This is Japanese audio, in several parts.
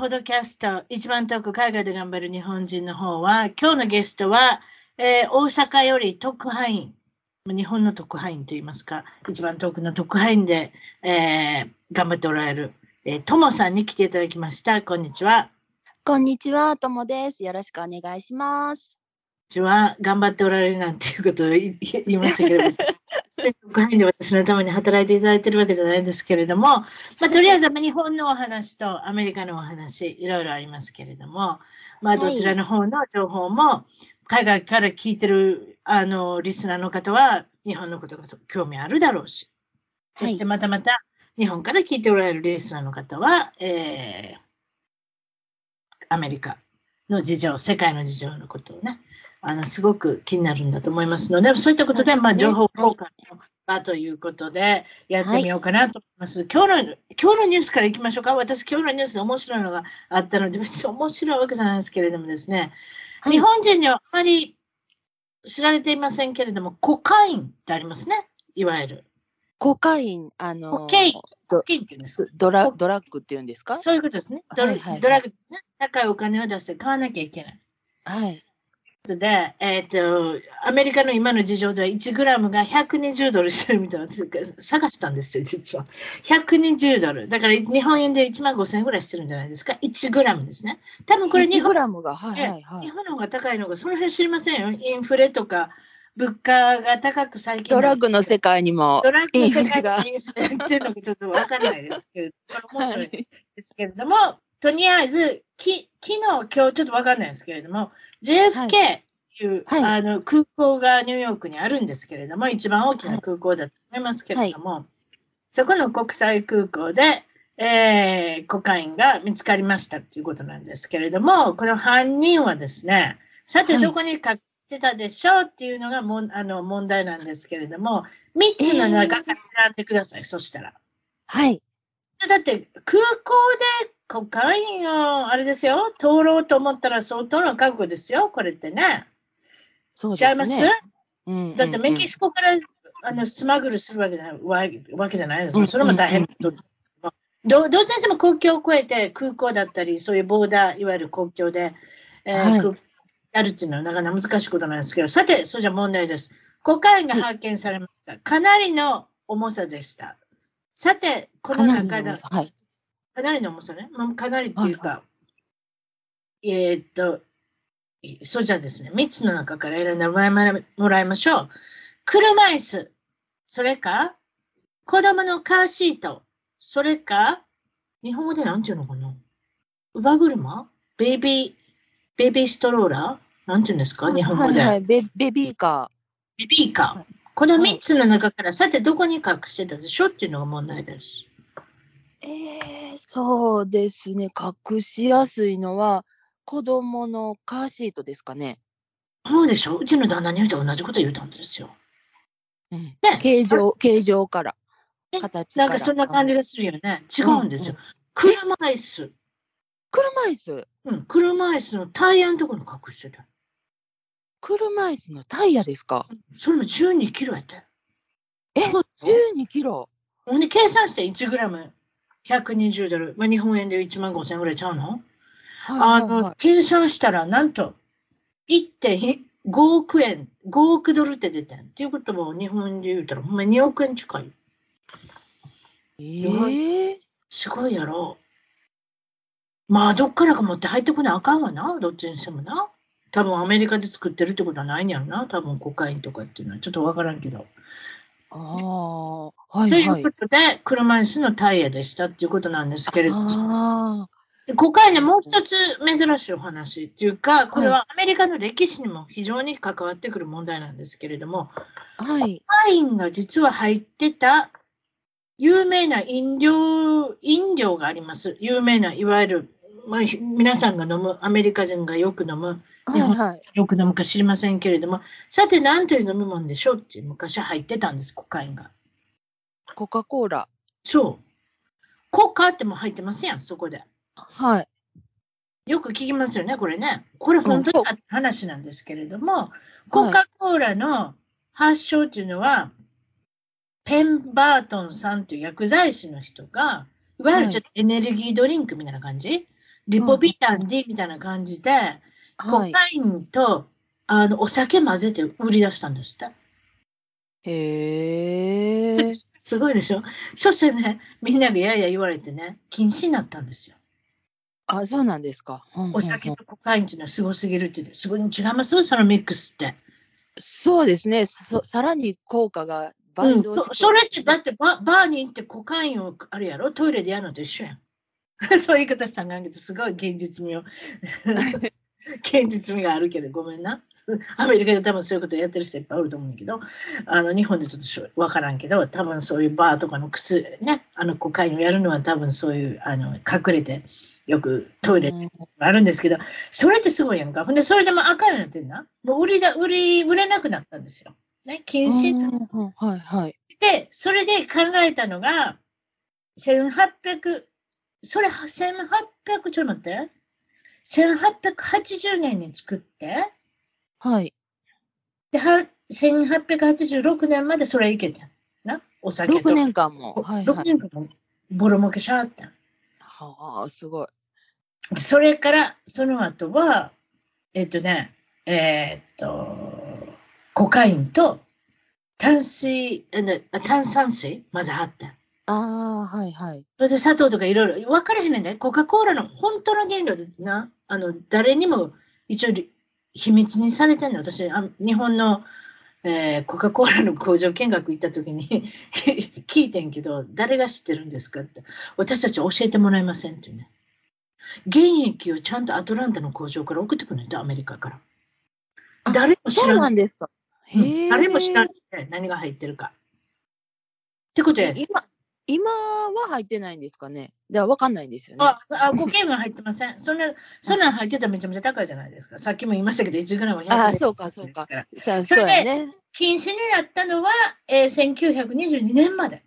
ポッドキャスト、一番遠く海外で頑張る日本人の方は、今日のゲストは、えー、大阪より特派員、日本の特派員といいますか、一番遠くの特派員で、えー、頑張っておられる、えー、ともさんに来ていただきました。こんにちは。こんにちは、ともです。よろしくお願いします。は頑張っておられるなんていうことを言いましたけれども、特派員で私のために働いていただいてるわけじゃないですけれども、まあ、とりあえず日本のお話とアメリカのお話、いろいろありますけれども、まあ、どちらの方の情報も、海外から聞いてるあのリスナーの方は、日本のことが興味あるだろうし、そしてまたまた日本から聞いておられるリスナーの方は、えー、アメリカの事情、世界の事情のことをね、あのすごく気になるんだと思いますので、そういったことで、まあ、情報交換の場ということで、やってみようかなと思います、はい、今日の。今日のニュースからいきましょうか。私、今日のニュースで面白いのがあったので、別に面白いわけじゃないですけれどもですね、はい、日本人にはあまり知られていませんけれども、コカインってありますね、いわゆる。コカイン、あのー、コケイン。コケインっていうんですドラドラッグっていうんですか？そういうことですね。ドラッグですね。高いお金を出して買わなきゃいけない。はい。で、えっ、ー、と、アメリカの今の事情では1グラムが120ドルしてるみたいな、探したんですよ、実は。120ドル。だから日本円で1万5000円ぐらいしてるんじゃないですか。1グラムですね。多分これ日本グラムが、はいはいはい、日本の方が高いのが、その辺知りませんよ。インフレとか、物価が高く最近。ドラッグの世界にも。ドラッグの世界に来てるのかちょっとわかんないですけれども、面白いですけれども、はい、とりあえず、き昨日、今日ちょっとわかんないですけれども、JFK っていう、はい、あの空港がニューヨークにあるんですけれども、一番大きな空港だと思いますけれども、はい、そこの国際空港で、えー、コカインが見つかりましたということなんですけれども、この犯人はですね、さてどこに隠してたでしょうっていうのがもあの問題なんですけれども、3つの中から選んでください、えー、そしたら。はい。だって空港でコカインをあれですよ、通ろうと思ったら相当の覚悟ですよ、これってね。そうですね。ちゃいます、うん、だってメキシコからあのスマグルするわけじゃないわけじゃないですか。それも大変なことです。どどっちにしても国境を越えて空港だったり、そういうボーダー、いわゆる国境で、えーはい、やるっていうのはなかなか難しいことなんですけど、さて、それじゃ問題です。コカインが発見されました。かなりの重さでした。さて、この中で、はい、かなりの重さね、かなりっていうか、はい、えー、っと、そうじゃですね、3つの中から選んでもらいましょう。車椅子、それか、子供のカーシート、それか、日本語で何て言うのかな。乳母車？ベイビー、ベイビーストローラー？なんて言うんですか？日本語で、はい。はい、ベ。ベビーカー。ベビーカー。この3つの中から、さてどこに隠してたでしょ？っていうのが問題です。ええ、そうですね、隠しやすいのは、子供のカーシートですかね。そうでしょ？うちの旦那に言うと同じこと言うたんですよ。うん。ね。形状形状から、形なんかそんな感じがするよね。違うんですよ。車椅子。車椅子？うん、車椅子のタイヤのところに隠してた。車椅子のタイヤですか？それも12キロやったよ。え、12キロ？ほんで計算して1グラム120ドル、まあ、日本円で1万5000円ぐらいちゃうの、あの計算したらなんと1.5億円、5億ドルって出てん。っていうことも日本円で言うたらほんま2億円近い。えー、すごいやろ。まあどっからか持って入ってこなあかんわな、どっちにしてもな。多分アメリカで作ってるってことはないんやろな。多分コカインとかっていうのはちょっとわからんけど。ああ、はいというはい。ことで、車椅子のタイヤでしたっていうことなんですけれども、あでコカインね、もう一つ珍しいお話っていうか、これはアメリカの歴史にも非常に関わってくる問題なんですけれども、あ、はい。インが実は入ってた有名な飲料、飲料があります。有名な、いわゆる、まあ、皆さんが飲む、アメリカ人がよく飲む、はいはい。よく飲むか知りませんけれども、さて何という飲み物でしょうって昔入ってたんです、コカインが。コカ・コーラ。そう。コカっても入ってますやん、そこで。はい。よく聞きますよね、これね。これ本当に話なんですけれども、はいコカ・コーラの発祥っていうのは、ペン・バートンさんという薬剤師の人が、いわゆるちょっとエネルギードリンクみたいな感じ、リポビタン D みたいな感じで、コはい。カインとあのお酒混ぜて売り出したんですって。へえ。すごいでしょ？そしてね、みんながやや言われてね、禁止になったんですよ。あ、そうなんですか。うんうんうんお酒とコカインっていうのはすごすぎるって言って、すごい違います？そのミックスって。そうですね。そさらに効果がうん、倍増してそそれってだってババーに行ってコカインをあれやろ？トイレでやるのと一緒やん。そういう言い方したんだけど、すごい現実味を。現実味があるけど、ごめんな。アメリカで多分そういうことやってる人いっぱいおると思うんだけど、あの日本でちょっとしょわからんけど、多分そういうバーとかの薬、ね、あのコカインをやるのは多分そういうあの隠れてよくトイレうんあるんですけど、それってすごいやんか。ほんで、それでも赤いなってんな。もう売りだ、売り、売れなくなったんですよ。ね、禁止はいはい。て、それで考えたのが、1800、それ1800、ちょっと待って。1880年に作って、はい。で、は1886年までそれいけた。な、お酒と。6年間も。はいは6い。年間もボロ儲けしはった。はあ、すごい。それから、その後は、えっとね、えーっと、コカインと炭水、あのあ炭酸水混ぜはった。ああ、はいはい。それで砂糖とかいろいろ分からへんねんね。コカ・コーラの本当の原料でな、あの、誰にも一応秘密にされてんの。私、あ日本の、えーコカ・コーラの工場見学行った時に 聞いてんけど、誰が知ってるんですかって。私たち教えてもらえませんってね。原液をちゃんとアトランタの工場から送ってくるんだよ、アメリカから。あ誰も知らなんんですか。うんへえ。誰も知らんって何が入ってるか。ってことで、今、今は入ってないんですかね。では分かんないんですよね。あ、あコケインは入ってません。そんな、そんなん入ってたらめちゃめちゃ高いじゃないですか。さっきも言いましたけど、1グラム100円ああ、そうか、そうか。そうそれでやね。禁止になったのは、えー、1922年まで。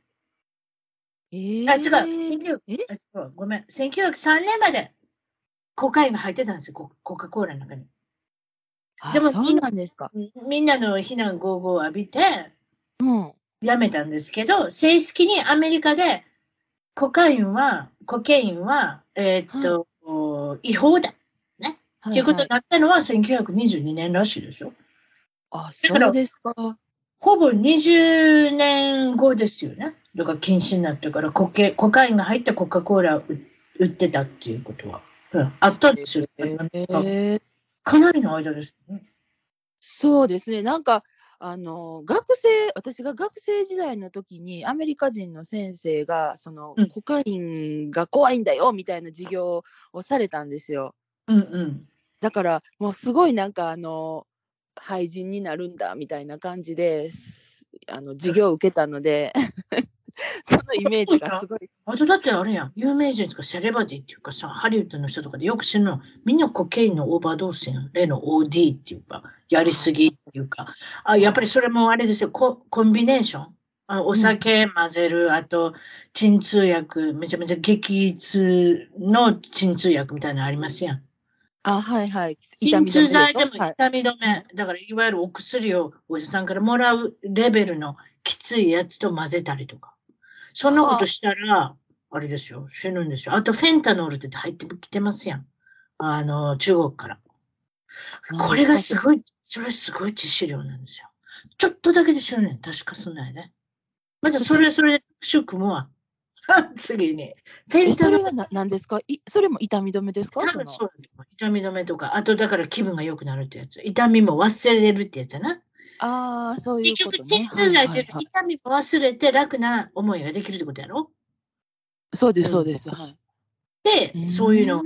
ええあ、違う。1900え？あ違うごめん。1903年までコカインが入ってたんですよ、ココカ・コーラの中に。あでもそうなんですか。みんなの非難合々を浴びて、うん。やめたんですけど、正式にアメリカでコカインは、コケインは、えーっと、違法だ。はということはになったのは1922年らしいでしょ。あ、そうですか。ほぼ20年後ですよね。だから禁止になってからコケコカインが入ったコカ・コーラを売売ってたっていうことは、うん、あったんですよ。ええかなりの間です、ね。そうですね。なんか、あの、学生、私が学生時代の時に、アメリカ人の先生が、その、うんコカインが怖いんだよ、みたいな授業をされたんですよ。うんうん。だから、もうすごいなんか、あの、廃人になるんだ、みたいな感じです。あの、授業を受けたので、そのイメージがすごい。あとだってあれやん、有名人とかセレバティっていうかさ、ハリウッドの人とかでよく知るの、みんなコケインのオーバードースやん。例の OD っていうか、やりすぎっていうか、あやっぱりそれもあれですよ、ココンビネーション。あお酒混ぜる、あと鎮痛薬、めちゃめちゃ激痛の鎮痛薬みたいなのありますやん。あ、はいはい。鎮痛剤でもはい、痛み止め、だからいわゆるお薬をお医者さんからもらうレベルのきついやつと混ぜたりとか。そんなことしたら、あれですよ、死ぬんですよ。あとフェンタノールって入ってきてますやん。あの、中国から。これがすごい、それすごい致死量なんですよ。ちょっとだけで死ぬねん。確かそんなんやね。まずそれ、それで特殊組むわ。次に。フェンタノールは何ですか？いそれも痛み止めですか？そう痛み止めとか、あとだから気分が良くなるってやつ。痛みも忘れるってやつやな。ああ、そういうことね。結局、鎮痛剤って痛みも忘れて楽な思いができるってことやろ？そうです、そうです。はい、で、そういうのを、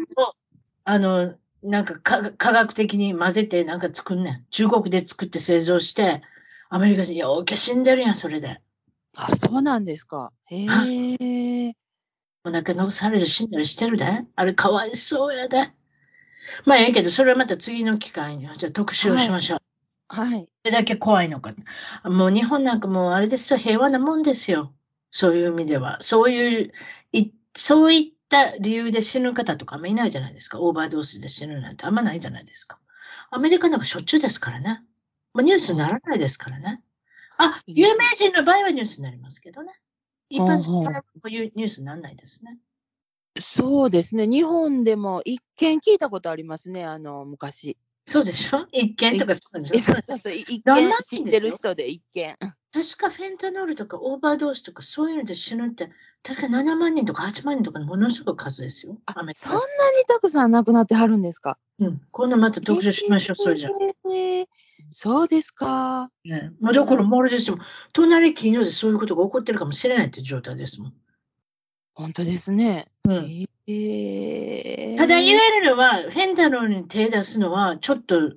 あの、なんか科学的に混ぜてなんか作んねん。中国で作って製造して、アメリカ人、よけ死んでるやん、それで。あ、そうなんですか。へえ。お腹のされて死んだりしてるで。あれかわいそうやで。まあええけど、それはまた次の機会に、じゃ特集をしましょう。はい。それだけ怖いのか。もう日本なんかもうあれですよ、平和なもんですよ。そういう意味では。そういう、いそういった理由で死ぬ方とかあんまいないじゃないですか。オーバードースで死ぬなんてあんまないじゃないですか。アメリカなんかしょっちゅうですからね。もうニュースにならないですからね。あ、有名人の場合はニュースになりますけどね。一般人はこういうニュースにならないですね。そうですね。日本でも一見聞いたことありますね。あの、昔。そうでしょ？一見とかそうでしょ？そうそうそう。一見知ってる人で一見。確かフェンタノールとかオーバードースとかそういうので死ぬって、確か7万人とか8万人とかものすごい数ですよ。あそんなにたくさん亡くなってはるんですか？うん。今度また特集しましょう、それじゃ。えー、そうですか。ね、まあ、だからもうあれですよ。隣近所でそういうことが起こってるかもしれないって状態ですもん。本当ですね。うん。えー、ただ言えるのは、フェンタノールに手出すのは、ちょっと、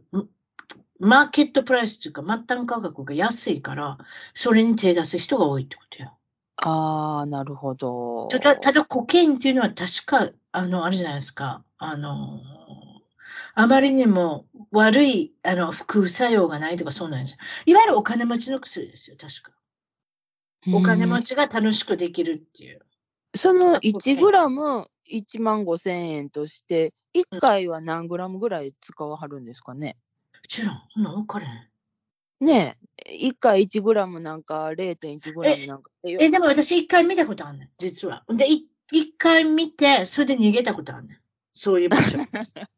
マーケットプライスというか、末端価格が安いから、それに手出す人が多いってことや。ああ、なるほど。ただ、ただコケインっていうのは確か、あの、あれじゃないですか。あの、あまりにも悪いあの副作用がないとかそうなんですよ。いわゆるお金持ちの薬ですよ、確か。お金持ちが楽しくできるっていう。その1グラム1万5千円として、1回は何グラムぐらい使わはるんですかね？もちろん、そんな分かれん。ねえ、1回1グラムなんか0.1グラムなんか。え、でも私1回見たことあるねん、実は。で、1, 回見て、それで逃げたことあるねん。そういう場所。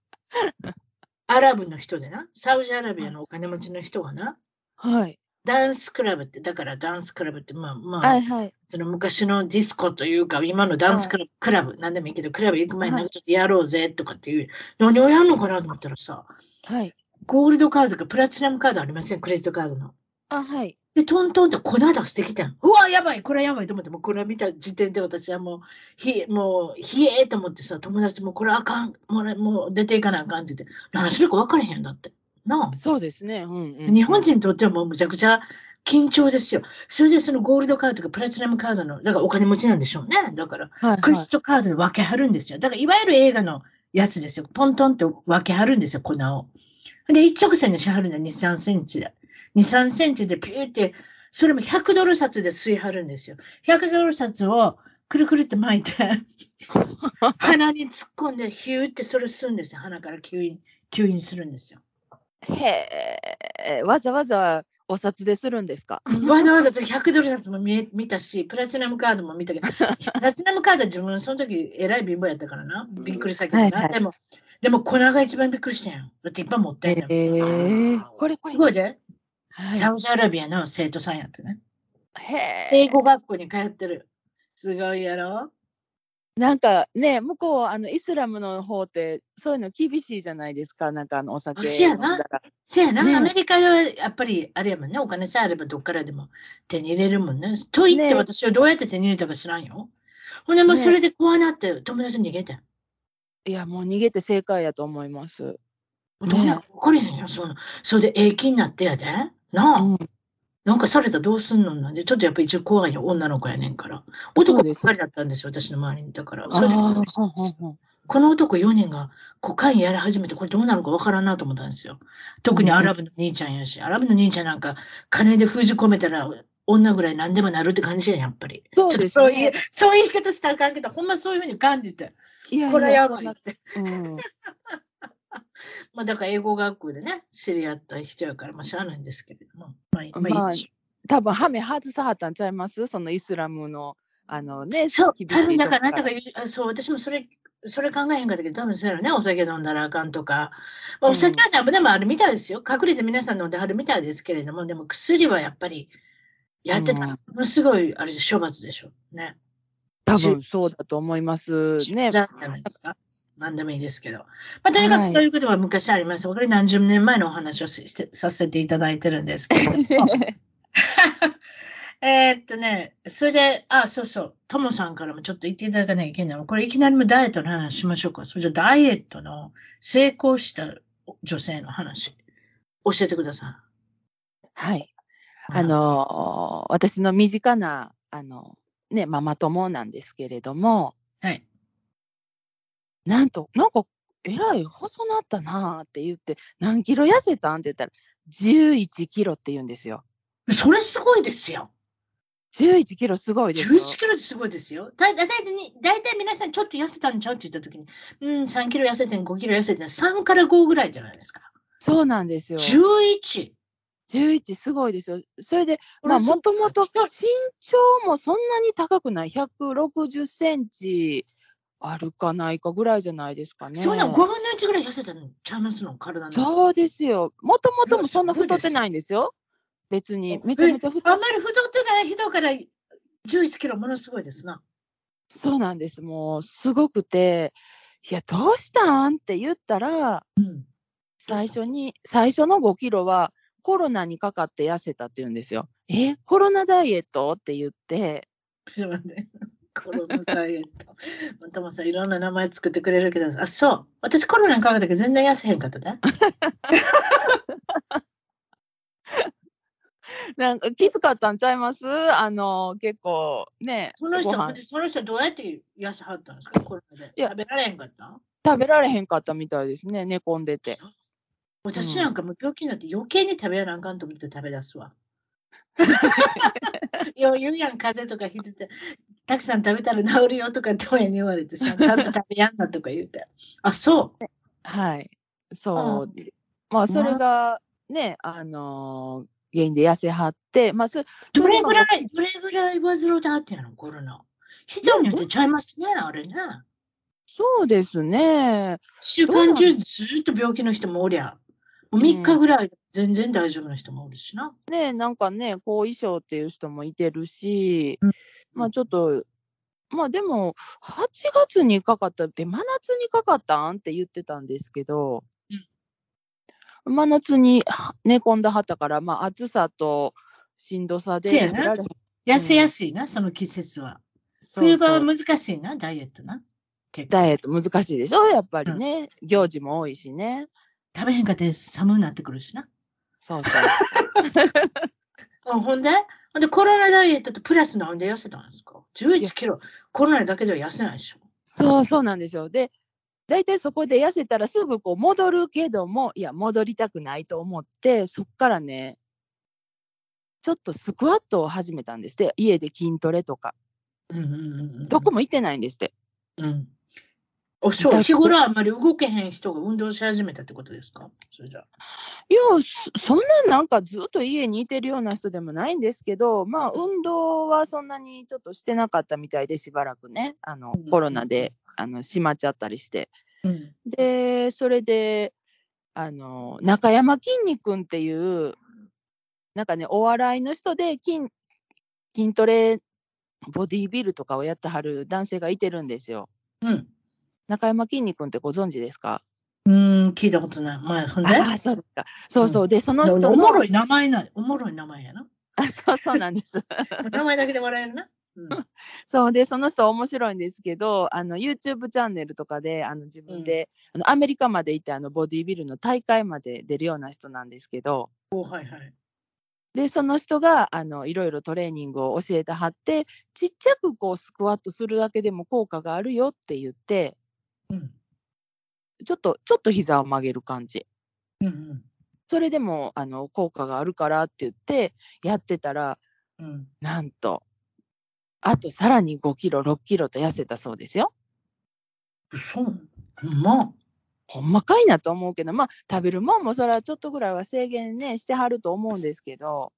アラブの人でな、サウジアラビアのお金持ちの人がな、はい。ダンスクラブって、だからダンスクラブって、まあまあ、はいはい、その昔のディスコというか、今のダンスクラブ、はい、クラブ、なんでもいいけど、クラブ行く前になんかちょっとやろうぜとかっていう、何をやるのかなと思ったらさ、はい。ゴールドカードかプラチナムカードありません、クレジットカードの。あ、はい。で、トントンって粉出してきたん。うわ、やばい、これやばいと思って、もうこれ見た時点で私はもう、ひもう、ひえーと思ってさ、友達もこれあかん、もうもう出ていかなあかんって言って、何するか分からへんだって。なあ。そうですね。うん、うん、日本人にとってはもうむちゃくちゃ緊張ですよ。それでそのゴールドカードとかプラチナムカードの、だからお金持ちなんでしょうね。だから、はいはい、クリストカードで分けはるんですよ。だからいわゆる映画のやつですよ。ポントンって分けはるんですよ、粉を。で、一直線でしはるの2、3センチで。2、3センチでピューって、それも100ドル札で吸いはるんですよ。100ドル札をくるくるって巻いて 鼻に突っ込んでヒューってそれ吸うんですよ。鼻から吸引、吸引するんですよ。へえ、わざわざお札でするんですか？わざわざ100ドル札も見見たし、プラチナムカードも見たけど、プラチナムカードは自分その時えらい貧乏やったからな。びっくりしたけどな。はいはい、でも、でも粉が一番びっくりしたやん。だっていっぱい持ってんの。えー、これすごいで。はい、サウジアラビアの生徒さんやってね。英語学校に通ってる。すごいやろ？なんかね、向こう、あのイスラムの方って、そういうの厳しいじゃないですか、なんかあのお酒せやな、せやな、ね、アメリカではやっぱりあれやもんね、お金さえあればどっからでも手に入れるもんね。と言って私はどうやって手に入れたか知らんよ。ほんで、もうそれで怖なって友達に逃げて。いや、もう逃げて正解やと思います。どうや分かれへんよ、そのそれで永久になってやで。なあ、うん、なんかされたらどうすんのなんで、ちょっとやっぱり一応怖いよ、女の子やねんから。男ばっかりだったんですよ、私の周りに。だから、それでこの男4人がコカインやり始めて、これどうなるかわからんなと思ったんですよ。特にアラブの兄ちゃんやし、アラブの兄ちゃんなんか金で封じ込めたら女ぐらい何でもなるって感じやん、やっぱり。そうです、ね、そういう、そういう言い方したらあかんけど、ほんまそういうふうに感じて。いやこれはやばいって。うんまあだから英語学校でね、知り合った人やから、まあしゃあないんですけれども。まあ、まあ、多分ハメ外さはったんちゃいます？そのイスラムの、あのね、そう、多分だから、なんかそう、私もそれ、それ考えへんかったけど、多分そうやろね、お酒飲んだらあかんとか。まあ、お酒はダメでもあるみたいですよ。隠れて皆さん飲んではるみたいですけれども、でも薬はやっぱり、やってたら、ものすごい、あれで処罰でしょ。ね。多分そうだと思いますね。何でもいいですけど。まあ、とにかくそういうことは昔あります。はい、これ何十年前のお話をしてさせていただいてるんですけど。えっとね、それで、あ、そうそう、トモさんからもちょっと言っていただかなきゃいけないの。これいきなりもダイエットの話しましょうか。それじゃダイエットの成功した女性の話、教えてください。はい。あのー、私の身近な、あの、ね、ママ友なんですけれども、はい。なんと、なんか、えらい細なったなって言って、何キロ痩せたん？って言ったら、11キロって言うんですよ。それすごいですよ。11キロすごいですよ。11キロってすごいですよ。だいたい大体皆さんちょっと痩せたんちゃう？って言ったときに、うん、3キロ痩せてん、5キロ痩せてん、3から5ぐらいじゃないですか。そうなんですよ。11。11すごいですよ。それで、まあ、もともと身長もそんなに高くない、160センチあるかないかぐらいじゃないですかね。そうなの、5分の1ぐらい痩せたの？ちゃいますの、体の。そうですよ。もともともそんな太ってないんですよ。別に。めちゃめちゃ太あんまり太ってない人から11キロものすごいですな。そうなんです。もうすごくて、いや、どうしたん？って言ったら、うん、最初に、最初の5キロはコロナにかかって痩せたって言うんですよ。え、コロナダイエット？って言って。コロナダイエット。またまさん、いろんな名前作ってくれるけど、あ、そう。私コロナにかかったけど全然痩せへんかったね。なんかきつかったんちゃいます？あの、結構ね。その人、その人どうやって痩せはったんですか？コロナで。食べられへんかった？食べられへんかったみたいですね、寝込んでて。私なんかもう病気になって余計に食べやらんかんと思って食べ出すわ。よ言うやん、風邪とかひいてて、たくさん食べたら治るよとかって親に言われてさ、ちゃんと食べやんなとか言うて。あ、そう。はい。そう。まあ、それがね、あのー、原因で痩せはって、まあ、そどれぐらい、どれぐらい患ってはってんの、コロナ。人によってちゃいますね、あれね。そうですね。週間中ずっと病気の人もおりゃ。3日ぐらい全然大丈夫な人もおるしな。ねなんかね、後遺症っていう人もいてるし、うん、まあちょっと、まあでも、8月にかかった、え、真夏にかかったん？って言ってたんですけど、うん、真夏に寝込んだはったから、まあ暑さとしんどさで痩せやすいな、その季節は。冬場は難しいな、ダイエットな。ダイエット難しいでしょ、やっぱりね。行事も多いしね。食べへんかって寒くなってくるしな。そうそう。ほんで？ほんでコロナダイエットとプラスなんで痩せたんですか ?11 キロ。コロナだけでは痩せないでしょ。そうそうなんですよ。で、大体そこで痩せたらすぐこう戻るけども、いや、戻りたくないと思って、そっからね、ちょっとスクワットを始めたんですって、家で筋トレとか。うんうんうん、どこも行ってないんですって。うん。お日頃あんまり動けへん人が運動し始めたってことですか？それじゃいや、そんななんかずっと家にいてるような人でもないんですけど、まあ、運動はそんなにちょっとしてなかったみたいで、しばらくね、あの、コロナで、あの、閉まっちゃったりして。うん、で、それで、あの、中山きんに君っていう、なんかね、お笑いの人で筋、筋トレ、ボディービルとかをやってはる男性がいてるんですよ。うん。中山きんに君ってご存知ですか？うん、聞いたことない。前、ほんで？あそうか。そうそう。で、その人おもろい名前な、おもろい名前やな。あ、そうそうなんです。名前だけで笑えるな。うん、そうでその人面白いんですけどあの YouTube チャンネルとかであの自分で、うん、あのアメリカまで行ってあのボディービルの大会まで出るような人なんですけど、はいはい、でその人があのいろいろトレーニングを教えてはってちっちゃくこうスクワットするだけでも効果があるよって言ってうん、ちょっと、ちょっと膝を曲げる感じ。うんうん、それでもあの効果があるからって言ってやってたら、うん、なんと、あとさらに5キロ、6キロと痩せたそうですよ。そうほんまほんまかいなと思うけど、まあ、食べるもんもそれはちょっとぐらいは制限ね、してはると思うんですけど。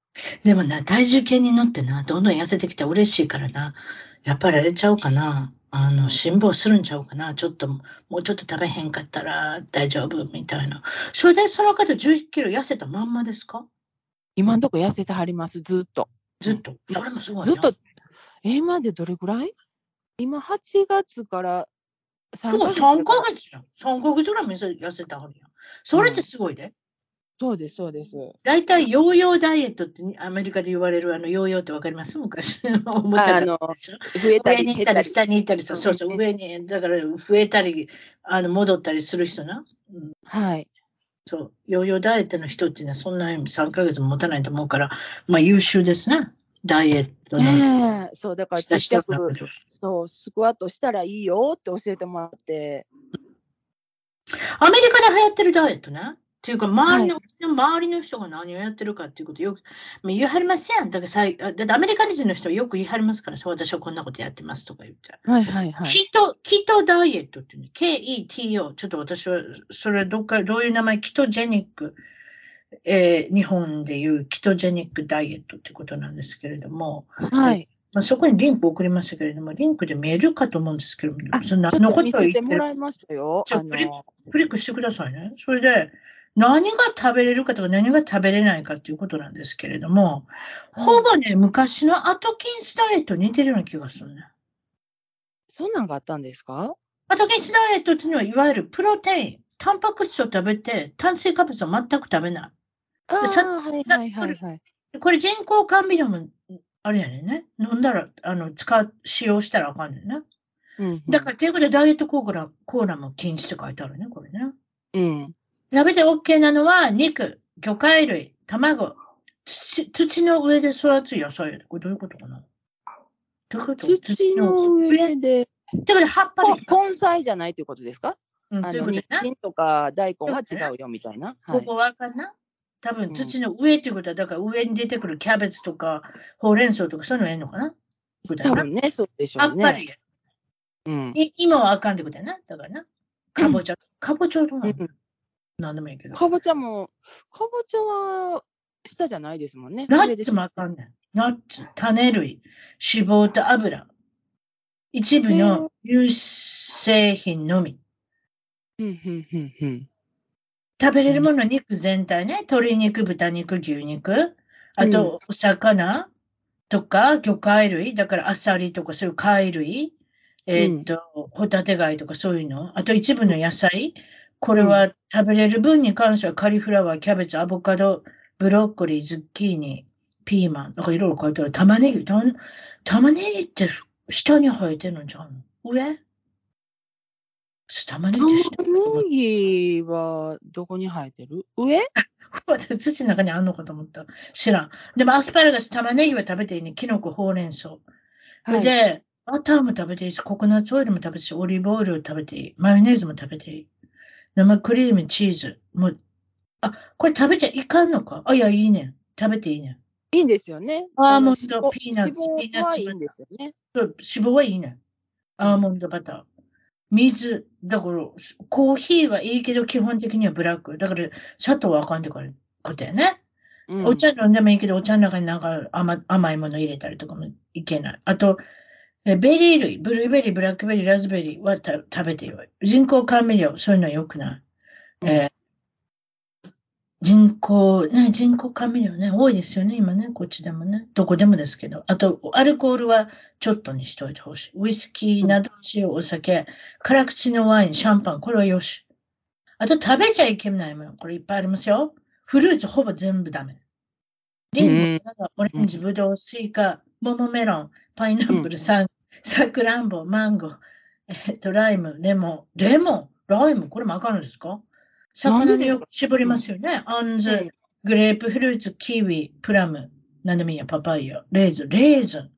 でもな、体重計に乗ってな、どんどん痩せてきて嬉しいからな、やっぱりあれちゃうかな。あの、辛抱するんちゃうかな。ちょっと、もうちょっと食べへんかったら大丈夫みたいな。それでその方11キロ痩せたまんまですか？今んとこ痩せてはります、ずっと。ずっと？それもすごいずっと。え、今でどれぐらい？今8月から3ヶ月。3ヶ月じゃん。3ヶ月ぐらい痩せたはるやん。それってすごいで。そうです、そうです。大体、ヨーヨーダイエットってアメリカで言われるあのヨーヨーってわかります？昔おもちゃだったでしょ？増えたり上に行ったり下に行ったり、そうそうそう、上に、だから増えたり、あの戻ったりする人な。うん、はい。そう、ヨーヨーダイエットの人っていうのはそんなに3ヶ月も持たないと思うから、まあ優秀ですね。ダイエットの。えー、そう、だからちっちゃく、そう、スクワットしたらいいよって教えてもらって。アメリカで流行ってるダイエットね。っていうか、周りの、はい、周りの人が何をやってるかっていうことよく、まあ、言い張りますやん。だからさ、だってアメリカ人の人はよく言い張りますからさ、私はこんなことやってますとか言っちゃう。はいはいはい。キト、キトダイエットっていうね、K-E-T-O、ちょっと私は、それどっか、どういう名前、キトジェニック、えー、日本でいうキトジェニックダイエットってことなんですけれども、はい。まあ、そこにリンク送りましたけれども、リンクで見えるかと思うんですけども、その何のことを言ってるじゃクリクリックしてくださいね。それで、何が食べれるかとか何が食べれないかっていうことなんですけれども、ほぼね、昔のアトキンスダイエット似てるような気がするね。そんなんがあったんですか？アトキンスダイエットっていうのは、いわゆるプロテイン、タンパク質を食べて、炭水化物を全く食べない。あはいはいはいはい。これ人工甘味料もあれやねんね。飲んだら、あの、使う、使用したらあかんねんね。うん、うん、だから、結構でダイエットコーラコーラも禁止って書いてあるね、これね。うん。食べて OK なのは、肉、魚介類、卵、土土の上で育つ野菜。これどういうことかな？どういうこと？土の上で。だから葉っぱで。根菜じゃないということですか？うん、あの日金とか大根は違うよみたいな？ここわかんな？多分土の上ということは、だから上に出てくるキャベツとかほうれん草とかそういうのええのかな？多分ね、そうでしょうね。あっぱり。うん、今はあかんってことやな。だからな。かぼちゃ。かぼちゃどうなの、うんなんでもいいけど。かぼちゃも、かぼちゃは下じゃないですもんね。ナッツもあかんねん。ナッツ、種類、脂肪と油。一部の乳製品のみ。食べれるものは肉全体ね。鶏肉、豚肉、牛肉。あと、お魚とか魚介類。だからアサリとかそういう貝類。えー、っと、ホタテ貝とかそういうの。あと一部の野菜。これは食べれる分に関してはカリフラワー、キャベツ、アボカド、ブロッコリー、ズッキーニ、ピーマン、なんかいろいろ書いてある。玉ねぎ、玉ねぎって下に生えてるんじゃん上？玉ねぎ玉ねぎはどこに生えてる？上？土の中にあんのかと思った。知らん。でもアスパラガス、玉ねぎは食べていいね。キノコ、ほうれん草。はい、で、バターも食べていいし、ココナッツオイルも食べていいし、オリーブオイルを食べていい。マヨネーズも食べていい。生クリーム、チーズ。もう、あ、これ食べちゃいかんのか？あ、いや、いいね。食べていいね。いいんですよね。アーモンド、ピーナッツ、ピーナッツ。いいんですよね。そう、脂肪はいいね。アーモンドバター。水。だから、コーヒーはいいけど、基本的にはブラック。だから、砂糖はあかんでってことやね。うん、お茶飲んでもいいけど、お茶の中になんか甘甘いもの入れたりとかもいけない。あと、ベリー類、ブルーベリー、ブラックベリー、ラズベリーは食べていい。人工甘味料、そういうのは良くない。えー、人工、ね、人工甘味料ね、多いですよね、今ね、こっちでもね。どこでもですけど。あと、アルコールはちょっとにしといてほしい。ウイスキーなど塩、お酒、辛口のワイン、シャンパン、これはよし。あと、食べちゃいけないもの、これいっぱいありますよ。フルーツほぼ全部ダメ。リンゴ、オレンジ、ブドウ、スイカ、桃メロン、パイナップル、サさくらんぼ、マンゴー、えっと、ライム、レモン、レモン、ライム、これもあかんのですか？魚でよく絞りますよね。アンズ、グレープフルーツ、キウイ、プラム、なんでもいいや、パパイヤ、レーズン、レーズン。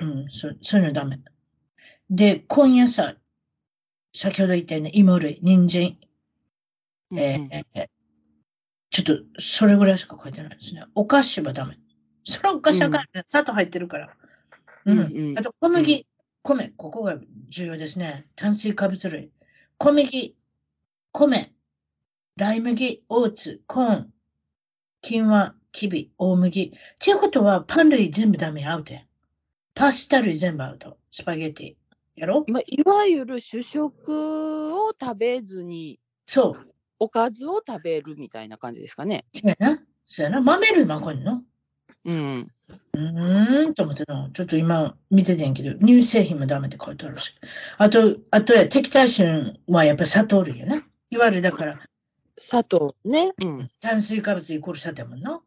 うん、そそういうのダメ。で、根野菜。先ほど言ったように、芋類、人参。えー、ちょっと、それぐらいしか書いてないですね。お菓子はダメ。それはお菓子はかん、砂糖入ってるから。うん。あと、小麦、米、ここが重要ですね。炭水化物類。小麦、米、ライ麦、オーツ、コーン、キンワ、キビ、大麦。っていうことは、パン類全部ダメアウト。パスタ類全部アウト。スパゲティ。やろ？まあ、いわゆる主食を食べずに、そう。おかずを食べるみたいな感じですかね。そうやな。そうやな。豆類もあかんの？うん。うーんと思ってたちょっと今見ててんけど、乳製品もダメって書いてあるし。あと、あとや、敵対心はやっぱり砂糖類やね。いわゆるだから、砂糖ね。うん。炭水化物イコール砂糖やもんな。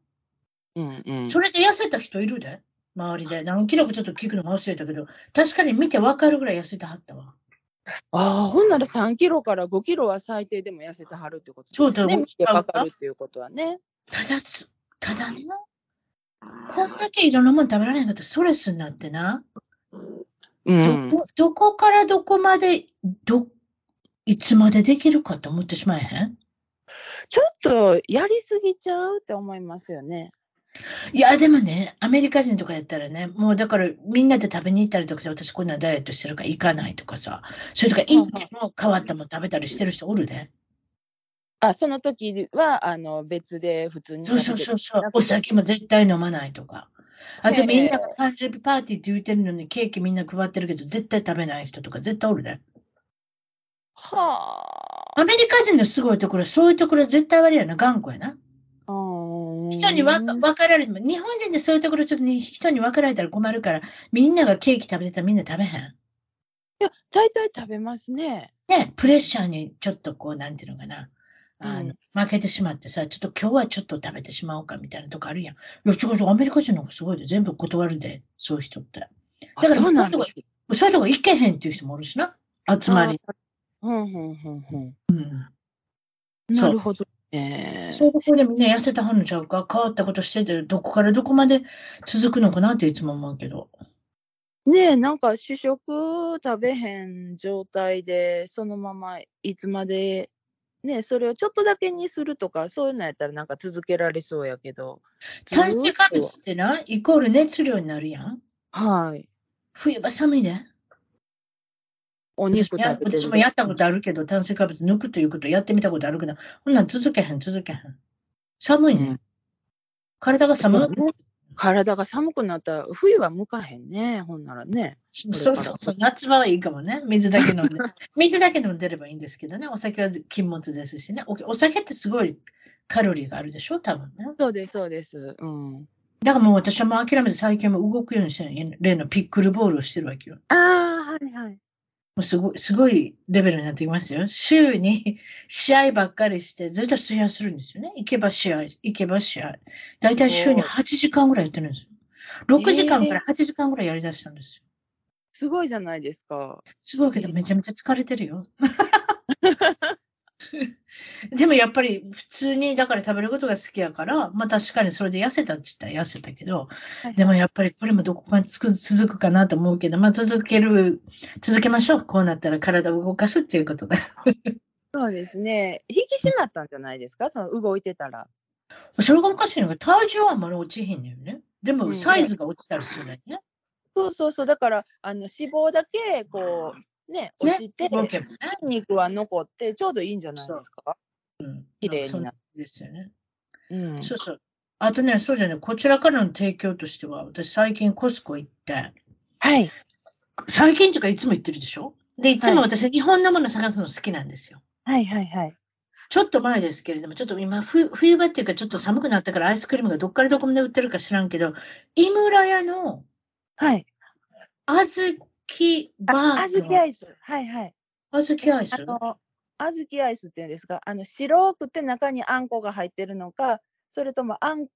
うんうん。それで痩せた人いるで？周りで。何キロかちょっと聞くのも忘れたけど、確かに見て分かるぐらい痩せてはったわ。ああ、ほんなら3キロから5キロは最低でも痩せてはるってことですね。そうだ、見て分かるっていうことはね。ただ、ただね、こんだけいろんなもの食べられなかったらストレスになってな。うん、どこどこからどこまでどいつまでできるかと思ってしまえへん？ちょっとやりすぎちゃうって思いますよね。いや、でもね、アメリカ人とかやったらね、もうだからみんなで食べに行ったりとか私こんなダイエットしてるから行かないとかさ、それとか行っても変わったもの食べたりしてる人おるで。あ、その時は、あの、別で普通にそうそうそうそう。お酒も絶対飲まないとか。あとみんなが誕生日パーティーって言ってるのにケーキみんな配ってるけど絶対食べない人とか絶対おるで。はあ。アメリカ人のすごいところそういうところ絶対悪いやな、頑固やな。人に分かられても、日本人でそういうところちょっと、ね、人に分かられたら困るから、みんながケーキ食べてたらみんな食べへん。いや、大体食べますね。ね、プレッシャーにちょっとこう、なんていうのかな。あの、負けてしまってさ、ちょっと今日はちょっと食べてしまおうかみたいなとこあるやん。いや、違う違う、アメリカ人の方がすごいで、全部断るで、そういう人って。だから、そういうとこ、そういうとこ行けへんっていう人もおるしな、集まり。うん、うん、うん、うん。なるほど。えー、そういうところでみんな痩せたはんのちゃうか変わったことしてて、どこからどこまで続くのかなっていつも思うけど。ねえ、なんか主食食べへん状態で、そのままいつまでね、それをちょっとだけにするとか、そういうのやったらなんか続けられそうやけど。炭水化物ってな、イコール熱量になるやん。はい。冬場寒いで。お肉食べて私もやったことあるけど、炭水化物抜くということやってみたことあるけど、ほんなん続けへん、続けへん。寒いね。うん、体が寒い。体が寒くなったら、冬は向かへんね、ほんならね。そうそうそう、夏場はいいかもね。水だけ飲んで。水だけ飲んでればいいんですけどね。お酒は禁物ですしね。おお酒ってすごいカロリーがあるでしょ、多分ね。そうです、そうです。うん。だからもう私はもう諦めて最近も動くようにして、例のピックルボールをしてるわけよ。ああ、はいはい。もうすごい、すごいレベルになってきますよ。週に 試合ばっかりして、ずっと試合するんですよね。行けば試合、行けば試合。だいたい週に8時間ぐらいやってるんですよ。6時間から8時間ぐらいやりだしたんですよ。えー、すごいじゃないですか。すごいけど、めちゃめちゃ疲れてるよ。でもやっぱり普通にだから食べることが好きやから、まあ確かにそれで痩せたって言ったら痩せたけど、はい、でもやっぱりこれもどこかにつく続くかなと思うけど、まあ続ける、続けましょう。こうなったら体を動かすっていうことだ。そうですね。引き締まったんじゃないですか？その動いてたら。それがおかしいのが体重はあんまり落ちひんのよね。でもサイズが落ちたりするんだよね。そうそうそう。だからあの脂肪だけこう、ね、落ちて、ね、筋肉は残って、ちょうどいいんじゃないですか？うん、綺麗になって。ですよね。うん、そうそう。あとね、そうじゃない、こちらからの提供としては、私最近コスコ行って、はい。最近というかいつも行ってるでしょ？で、いつも私、はい、日本のもの探すの好きなんですよ。はいはいはい。ちょっと前ですけれども、ちょっと今冬、冬場っていうかちょっと寒くなったからアイスクリームがどっからどこまで売ってるか知らんけど、井村屋の、はい。小豆バー小豆アイス。はいはい。小豆アイス？あの、小豆アイスっていうんですか、あの白くて中にあんこが入ってるのか、それともあん、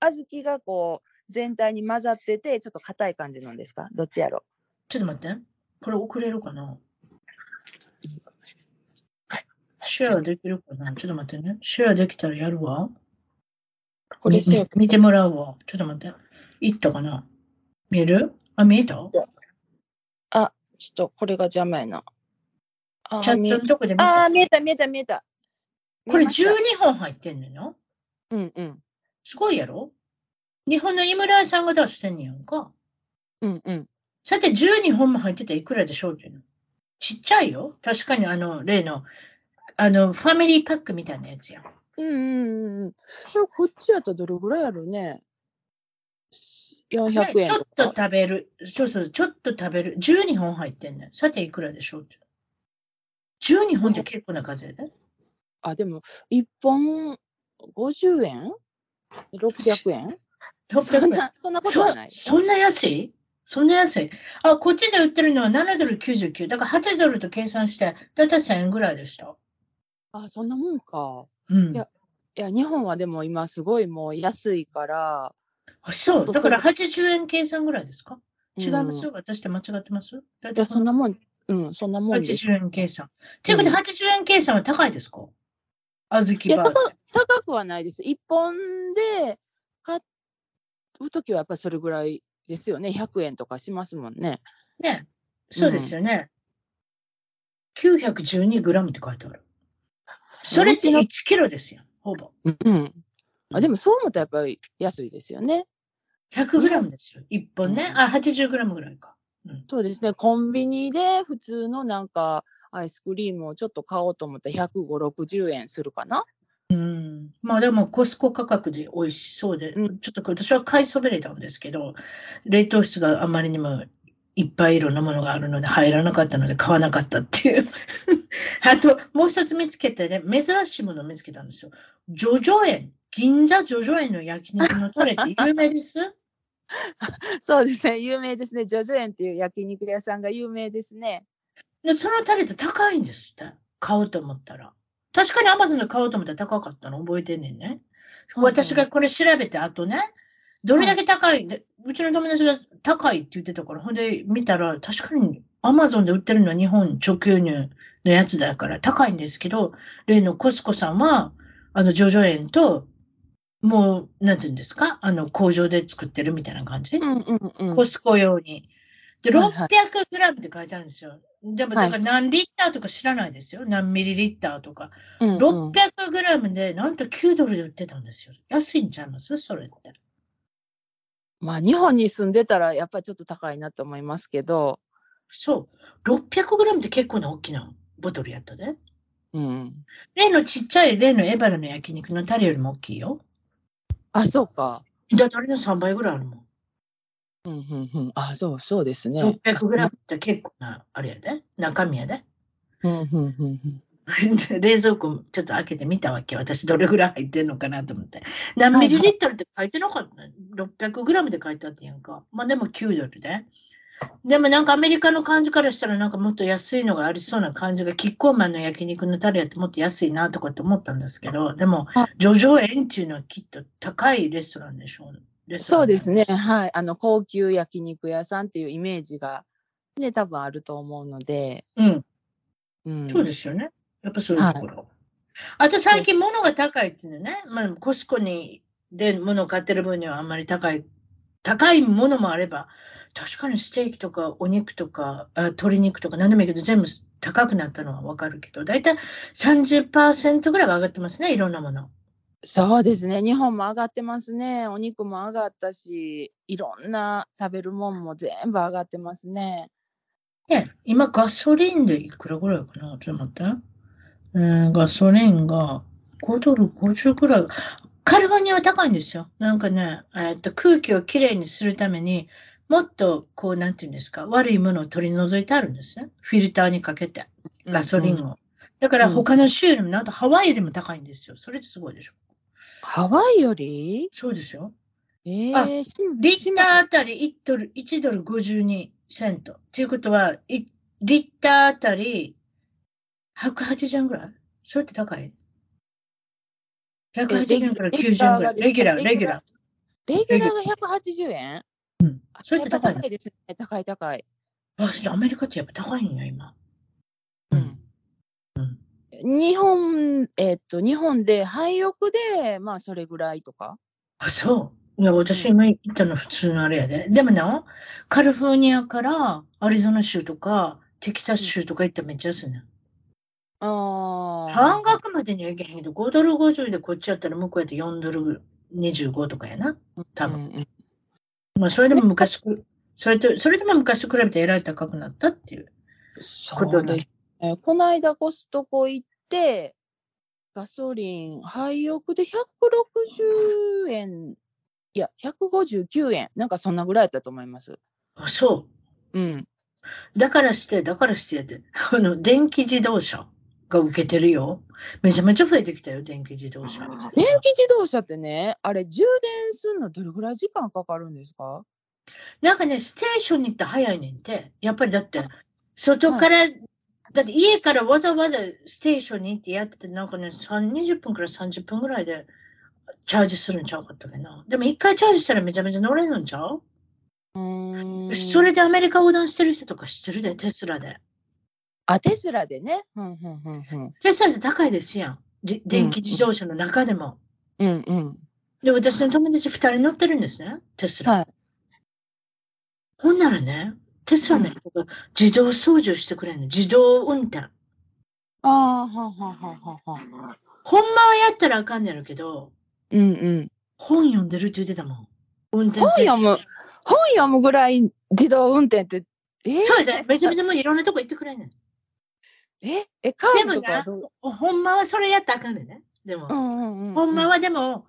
小豆がこう全体に混ざってて、ちょっと硬い感じなんですか？どっちやろ？ちょっと待って。これ送れるかな？シェアできるかな？ちょっと待ってね。シェアできたらやるわ。これ見てもらうわ。ちょっと待って。いったかな？見える？あ、見えた？あ、ちょっとこれが邪魔やな。あチャットのとこで見た？あ、見えた見えた見えた。これ12本入ってんのよ。うんうん。すごいやろ？日本の井村屋さんが出してんねやんか。うんうん。さて12本も入ってていくらでしょうっていうの？ちっちゃいよ。確かにあの、例の、あの、ファミリーパックみたいなやつや。うんうんうん。こっちやったらどれぐらいやるね。400円ちょっと食べる。そうそう、ちょっと食べる。12本入ってんねん。さていくらでしょうって。12本って結構な数やで。あ、でも、1本50円 ?600 円？そんな、そんなことはない。そんな安い？そんな安い。あ、こっちで売ってるのは7ドル99。だから8ドルと計算して、だいたい1000円ぐらいでした。あ、そんなもんか。うん。いや、いや、日本はでも今すごいもう安いから。あ、そう。だから80円計算ぐらいですか？違います？よ。私って間違ってます？いや、そんなもん、うん、そんなもんです。80円計算。ということで、80円計算は高いですか？小豆バー高くはないです。1本で買うときはやっぱりそれぐらいですよね。100円とかしますもんね。ね。そうですよね。うん、912グラムって書いてある。それって1キロですよ、ほぼ。うん。あでもそう思ったらやっぱり安いですよね。100グラムですよ、1本ね。あ、80グラムぐらいか。うん、そうですね。コンビニで普通のなんかアイスクリームをちょっと買おうと思ったら150、60円するかな。うん、まあでもコスコ価格で美味しそうで、うん、ちょっと私は買いそびれたんですけど、冷凍室があまりにもいっぱいいろんなものがあるので入らなかったので買わなかったっていう。あと、もう一つ見つけてね、珍しいものを見つけたんですよ。ジョジョ園、銀座ジョジョ園の焼肉のトレって 有名です？そうですね、有名ですね。ジョジョ園っていう焼肉屋さんが有名ですね。でそのタレって高いんですって？買おうと思ったら。確かにアマゾンで買おうと思ったら高かったの？覚えてんねんね。私がこれ調べて、あとね、どれだけ高い、うちの友達が高いって言ってたから、ほんで見たら、確かにアマゾンで売ってるのは日本直輸入のやつだから高いんですけど、例のコスコさんは、あの、ジョジョ園と、もう、なんていうんですか？あの、工場で作ってるみたいな感じ、うんうんうん、コスコ用に。で、600グラムって書いてあるんですよ。でも、だから何リッターとか知らないですよ。はい、何ミリリッターとか。うんうん、600グラムで、なんと9ドルで売ってたんですよ。安いんちゃいます？それって。まあ、日本に住んでたら、やっぱりちょっと高いなと思いますけど。そう。600グラムって結構な大きなボトルやったで。うん。例のちっちゃい例のエバラの焼肉のタレよりも大きいよ。あ、そうか。だってあれの3倍ぐらいあるもん。うんうんうん。あ、そう、そうですね。600グラムって結構な、あれやで。中身やで。うんうんうんうん。冷蔵庫ちょっと開けてみたわけ。私どれぐらい入ってんのかなと思って。何ミリリットルって書いてなかった、はいはい、?600 グラムで書いてあったやんか。まあでも9ドルで。でもなんかアメリカの感じからしたらなんかもっと安いのがありそうな感じが、キッコーマンの焼肉のタレやってもっと安いなとかって思ったんですけど、でも、ジョジョ園っていうのはきっと高いレストランでしょう？そうですね。はい。あの、高級焼肉屋さんっていうイメージが、ね、多分あると思うので。うん。うん、そうですよね。やっぱそういうところ。はい、あと最近物が高いっていうのね。まあ、コスコにで物を買ってる分にはあんまり高い、高いものもあれば、確かにステーキとかお肉とか、あ鶏肉とか何でもいいけど全部高くなったのはわかるけど、だいたい30%ぐらいは上がってますね、いろんなもの。そうですね。日本も上がってますね。お肉も上がったし、いろんな食べるもんも全部上がってますね。ね、今ガソリンでいくらぐらいかな？ちょっと待って。えー、ガソリンが5ドル50ぐらい。カリフォルニアは高いんですよ。なんかね、えー、っと空気をきれいにするためにもっとこう、なんていうんですか、悪いものを取り除いてあるんですね。フィルターにかけて、ガソリンを。うんうん、だから他の州よりも、なんとハワイよりも高いんですよ。それってすごいでしょ。ハワイより？そうですよ。えー、リッターあたり1ドル、1ドル52セント。ということは、リッターあたり180円ぐらい？それって高い ?180 円から90円ぐらい。レギュラー、レギュラー。レギュラーが180円うん。それって高い高いですね。高い高い。あ、アメリカってやっぱ高いんや、今。うん。日本、えっと、日本で廃屋で、まあ、それぐらいとか？あ、そう。いや、私今言ったの普通のあれやで。でもな、カリフォルニアからアリゾナ州とか、テキサス州とか行ったらめっちゃ安いね。ああ。半額までにはいけへんけど、5ドル50でこっちやったら向こうやって4ドル25とかやな。多分。うんまあ、それでも昔、それと、それでも昔と比べてえらい高くなったっていうそうですね。この間コストコ行って、ガソリン、廃屋で160円、いや、159円、なんかそんなぐらいだったと思います。あ、そう。うん。だからして、だからしてやって、あの、電気自動車が受けてるよ。めちゃめちゃ増えてきたよ、電気自動車。電気自動車ってね、あれ、充電するのどれぐらい時間かかるんですか？なんかね、ステーションに行って早いねんて。やっぱりだって、外から、はい、だって家からわざわざステーションに行ってやってて、なんかね、20分から30分ぐらいでチャージするんちゃうかったかな。でも一回チャージしたらめちゃめちゃ乗れるんちゃう？うんそれでアメリカ横断してる人とか知ってるで、テスラで。あ、テスラでね。うんうんうんうん、テスラって高いですやん。電気自動車の中でも。うんうん。で、私の友達2人乗ってるんですね、テスラ。はい、ほんならね、テスラの人が自動操縦してくれるの、自動運転。ああ、ははははは。ほんまはやったらあかんねやろけど、うんうん。本読んでるって言ってたもん。運転本読む、本読むぐらい自動運転って、えー、そうだ めちゃめちゃもういろんなとこ行ってくれんねん。ええ、カーブとかどう？ほんまはそれやったらあかんねんね。でも、うんうんうん、ほんまはでも、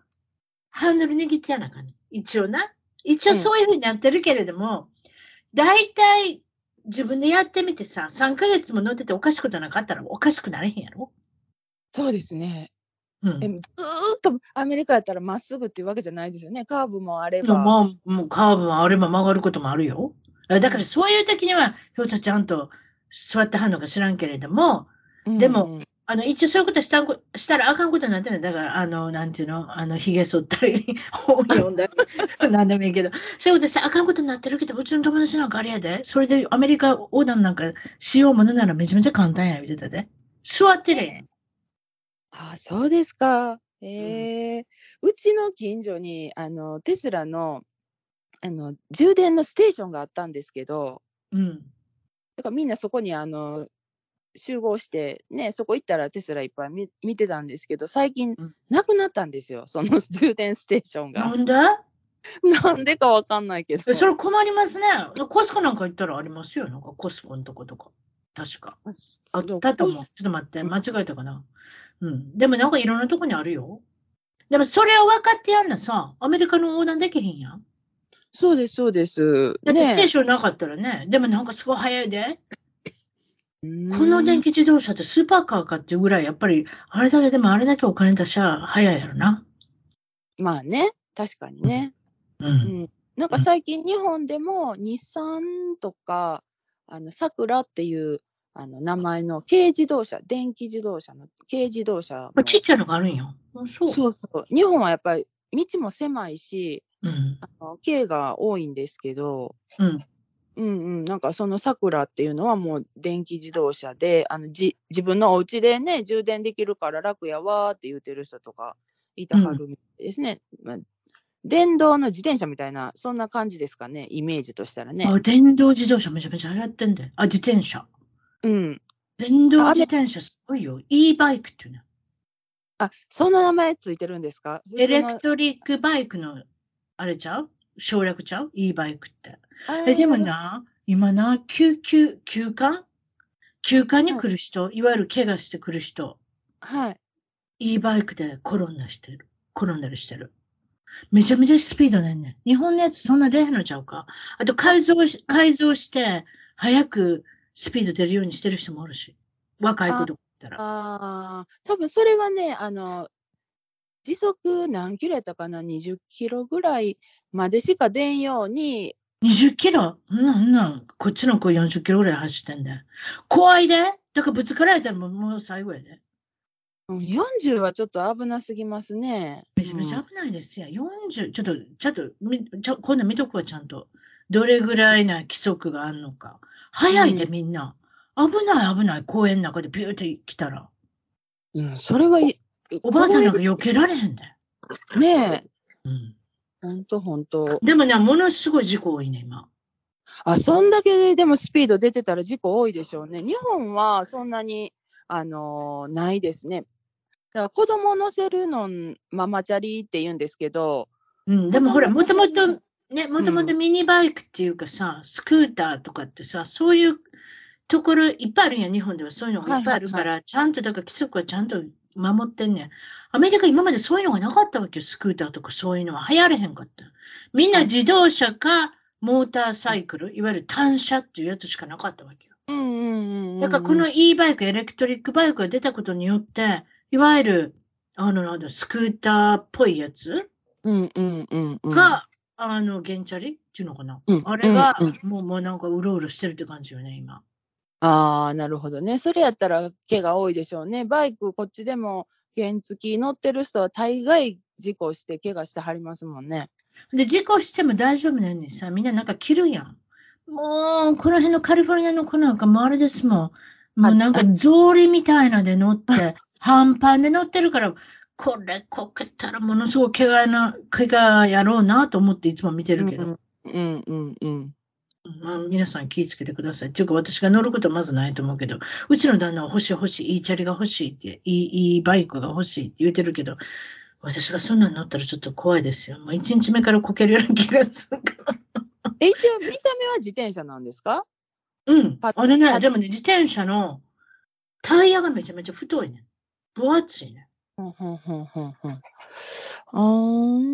ハンドル握ってやなあかんねん。一応な。一応そういうふうになってるけれども、大体自分でやってみてさ、3ヶ月も乗ってておかしいことなかったらおかしくなれへんやろ？そうですね。うん、えずっとアメリカやったらまっすぐっていうわけじゃないですよね。カーブもあれば。まあ、もうカーブもあれば曲がることもあるよ。だからそういう時には、ひょっとちゃんと座ってはんのか知らんけれども、でも、あの、一応そういうことしたしたらあかんことになってない。だから、あの、なんていうの、あの、髭剃ったり、本読んだり、なんでもいいけど、そういうことしてあかんことになってるけど、うちの友達なんかあれやで、それでアメリカ横断なんかしようものならめちゃめちゃ簡単や、言ってたで。座ってるああ、そうですか。ええ、うちの近所に、あの、テスラの、あの、充電のステーションがあったんですけどうん。だからみんなそこに、あの、集合して、ね、そこ行ったらテスラいっぱい見見てたんですけど、最近うん。なくなったんですよ、その 充電ステーションが。なんで？なんでかわかんないけえ、それ困りますね。コスコなんか行ったらありますよ、なんかコスコのとことか。確か。あったと思う。ちょっと待って、間違えたかな。うん。でもなんかいろんなとこにあるよ。でもそれを分かってやんなさ、アメリカの横断できへんやん。そうです、そうです。だってステーションなかったらね、でもなんかすごい早いで。この電気自動車ってスーパーカーかっていうぐらい、やっぱり、あれだけでもあれだけお金出しゃ早いやろな。まあね、確かにね。うん。うん、なんか最近日本でも日産とか、あの、さくらっていうあの名前の軽自動車、電気自動車の軽自動車。ちっちゃいのがあるんよ。そうそうそう日本はやっぱり道も狭いし、うん、あの軽が多いんですけど、うん、うんうんなんかそのさくらっていうのはもう電気自動車であのじ自分のお家でね充電できるから楽やわって言ってる人とかいたはるみたいですね。うん、まあ電動の自転車みたいな、そんな感じですかね、イメージとしたらね。あ、電動自動車めちゃめちゃ流行ってんだよ。あ、自転車。うん。電動自転車すごいよ。e バイクっていうの。あ、そんな名前ついてるんですか？エレクトリックバイクの、あれちゃう？省略ちゃう ?e バイクって。え、でもな、今な、救急、休館？休館に来る人、はい、いわゆる怪我してくる人。はい。e バイクで転んだしてる。転んだりしてる。めちゃめちゃスピードねんねん。日本のやつそんな出へんのちゃうか？あと改造し、改造して、早くスピード出るようにしてる人もおるし、若い子とかったら。ああ、多分それはね、あの、時速何キロやったかな、20キロぐらいまでしか出んように。20キロ？うん、うん、こっちの子40キロぐらい走ってんだよ。怖いで？だからぶつかられたらもうもう最後やで。うん、40はちょっと危なすぎますね。めちゃめちゃ危ないですよ。うん、40、ちょっと、ちょっと、今度見とくわ、ちゃんと。どれぐらいな規則があるのか。早いで、みんな。危ない危ない、公園の中でビューって来たら。うん、それはおばあさんなんか避けられへんだよ。ねえ。うん。ほんとほんと。でもね、ものすごい事故多いね、今。あ、そんだけででもスピード出てたら事故多いでしょうね。日本はそんなに、あのー、ないですね。だから子供乗せるのママチャリって言うんですけど。うん、でもほら、もともとね、もともとミニバイクっていうかさ、うん、スクーターとかってさ、そういうところいっぱいあるんや、日本ではそういうのがいっぱいあるから、はいはいはい、ちゃんと、だから規則はちゃんと守ってんねん。アメリカ今までそういうのがなかったわけよ、スクーターとかそういうのは流行れへんかった。みんな自動車かモーターサイクル、いわゆる単車っていうやつしかなかったわけよ。だからこの e バイク、エレクトリックバイクが出たことによって、いわゆる、あの、なんだ、スクーターっぽいやつが、あの、ゲンチャリっていうのかな。うん、あれが、もう、もうなんかうろうろしてるって感じよね、今。ああ、なるほどね。それやったら毛が多いでしょうね。バイク、こっちでも原付き乗ってる人は大概事故して怪我してはりますもんね。で、事故しても大丈夫なのにさ、みんななんか切るやん。もう、この辺のカリフォルニアの子なんかもあれですもん。もうなんか草履みたいなで乗って、半パンで乗ってるから、これこけたらものすごい怪我な、怪我やろうなと思っていつも見てるけど。うんうんうん。まあ、皆さん気をつけてください。っていうか私が乗ることはまずないと思うけど、うちの旦那は欲しい欲しい、いいチャリが欲しいって、いいいいバイクが欲しいって言ってるけど、私がそんなに乗ったらちょっと怖いですよ。もう一日目からこけるような気がするから。え、一応見た目は自転車なんですか？うん。あのね、でもね、自転車のタイヤがめちゃめちゃ太いね。分厚いね。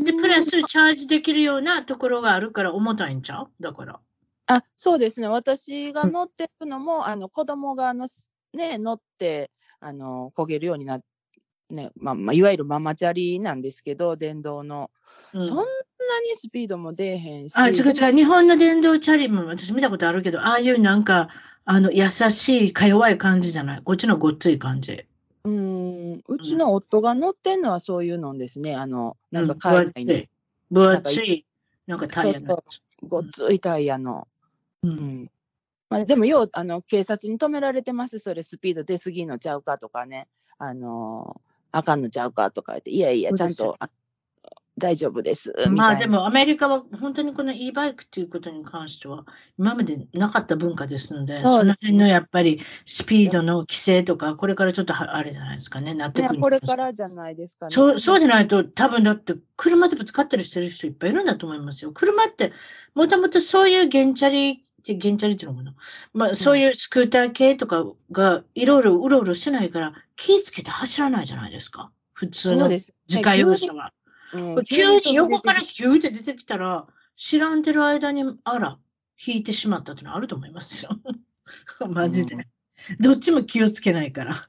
で、プラスチャージできるようなところがあるから重たいんちゃう？だから。あ、そうですね。私が乗ってるのも、あの子供がのね、乗ってあの焦げるようになって、ねまあまあ、いわゆるママチャリなんですけど、電動の。うん、そんなにスピードも出えへんし。あ、違う違う。日本の電動チャリも私見たことあるけど、ああいうなんか、あの優しい、か弱い感じじゃない？こっちのごっつい感じ。うん、うちの夫が乗ってんのはそういうのですね。あの、なんか海外に。分厚い、なんかタイヤの。ごっついタイヤの。うん。まあ、でも、よう、あの、警察に止められてます。それ、スピード出過ぎのちゃうかとかね。あの、あかんのちゃうかとか言って、いやいや、ちゃんと、大丈夫です。まあでもアメリカは本当にこの e バイクっていうことに関しては今までなかった文化ですので、その辺のやっぱりスピードの規制とか、これからちょっとあれじゃないですかね、なってくる。これからじゃないですかね。そうそうでないと、多分だって車でぶつかったりしてる人いっぱいいるんだと思いますよ。車ってもともとそういう原チャリって原チャリっていうのかな。まあそういうスクーター系とかがいろいろうろうろしてないから気ぃつけて走らないじゃないですか。普通の自家用車は。うん、急に横からヒューって出てきたら、知らんてる間に、あら、引いてしまったってのあると思いますよ。マジで、うん。どっちも気をつけないから。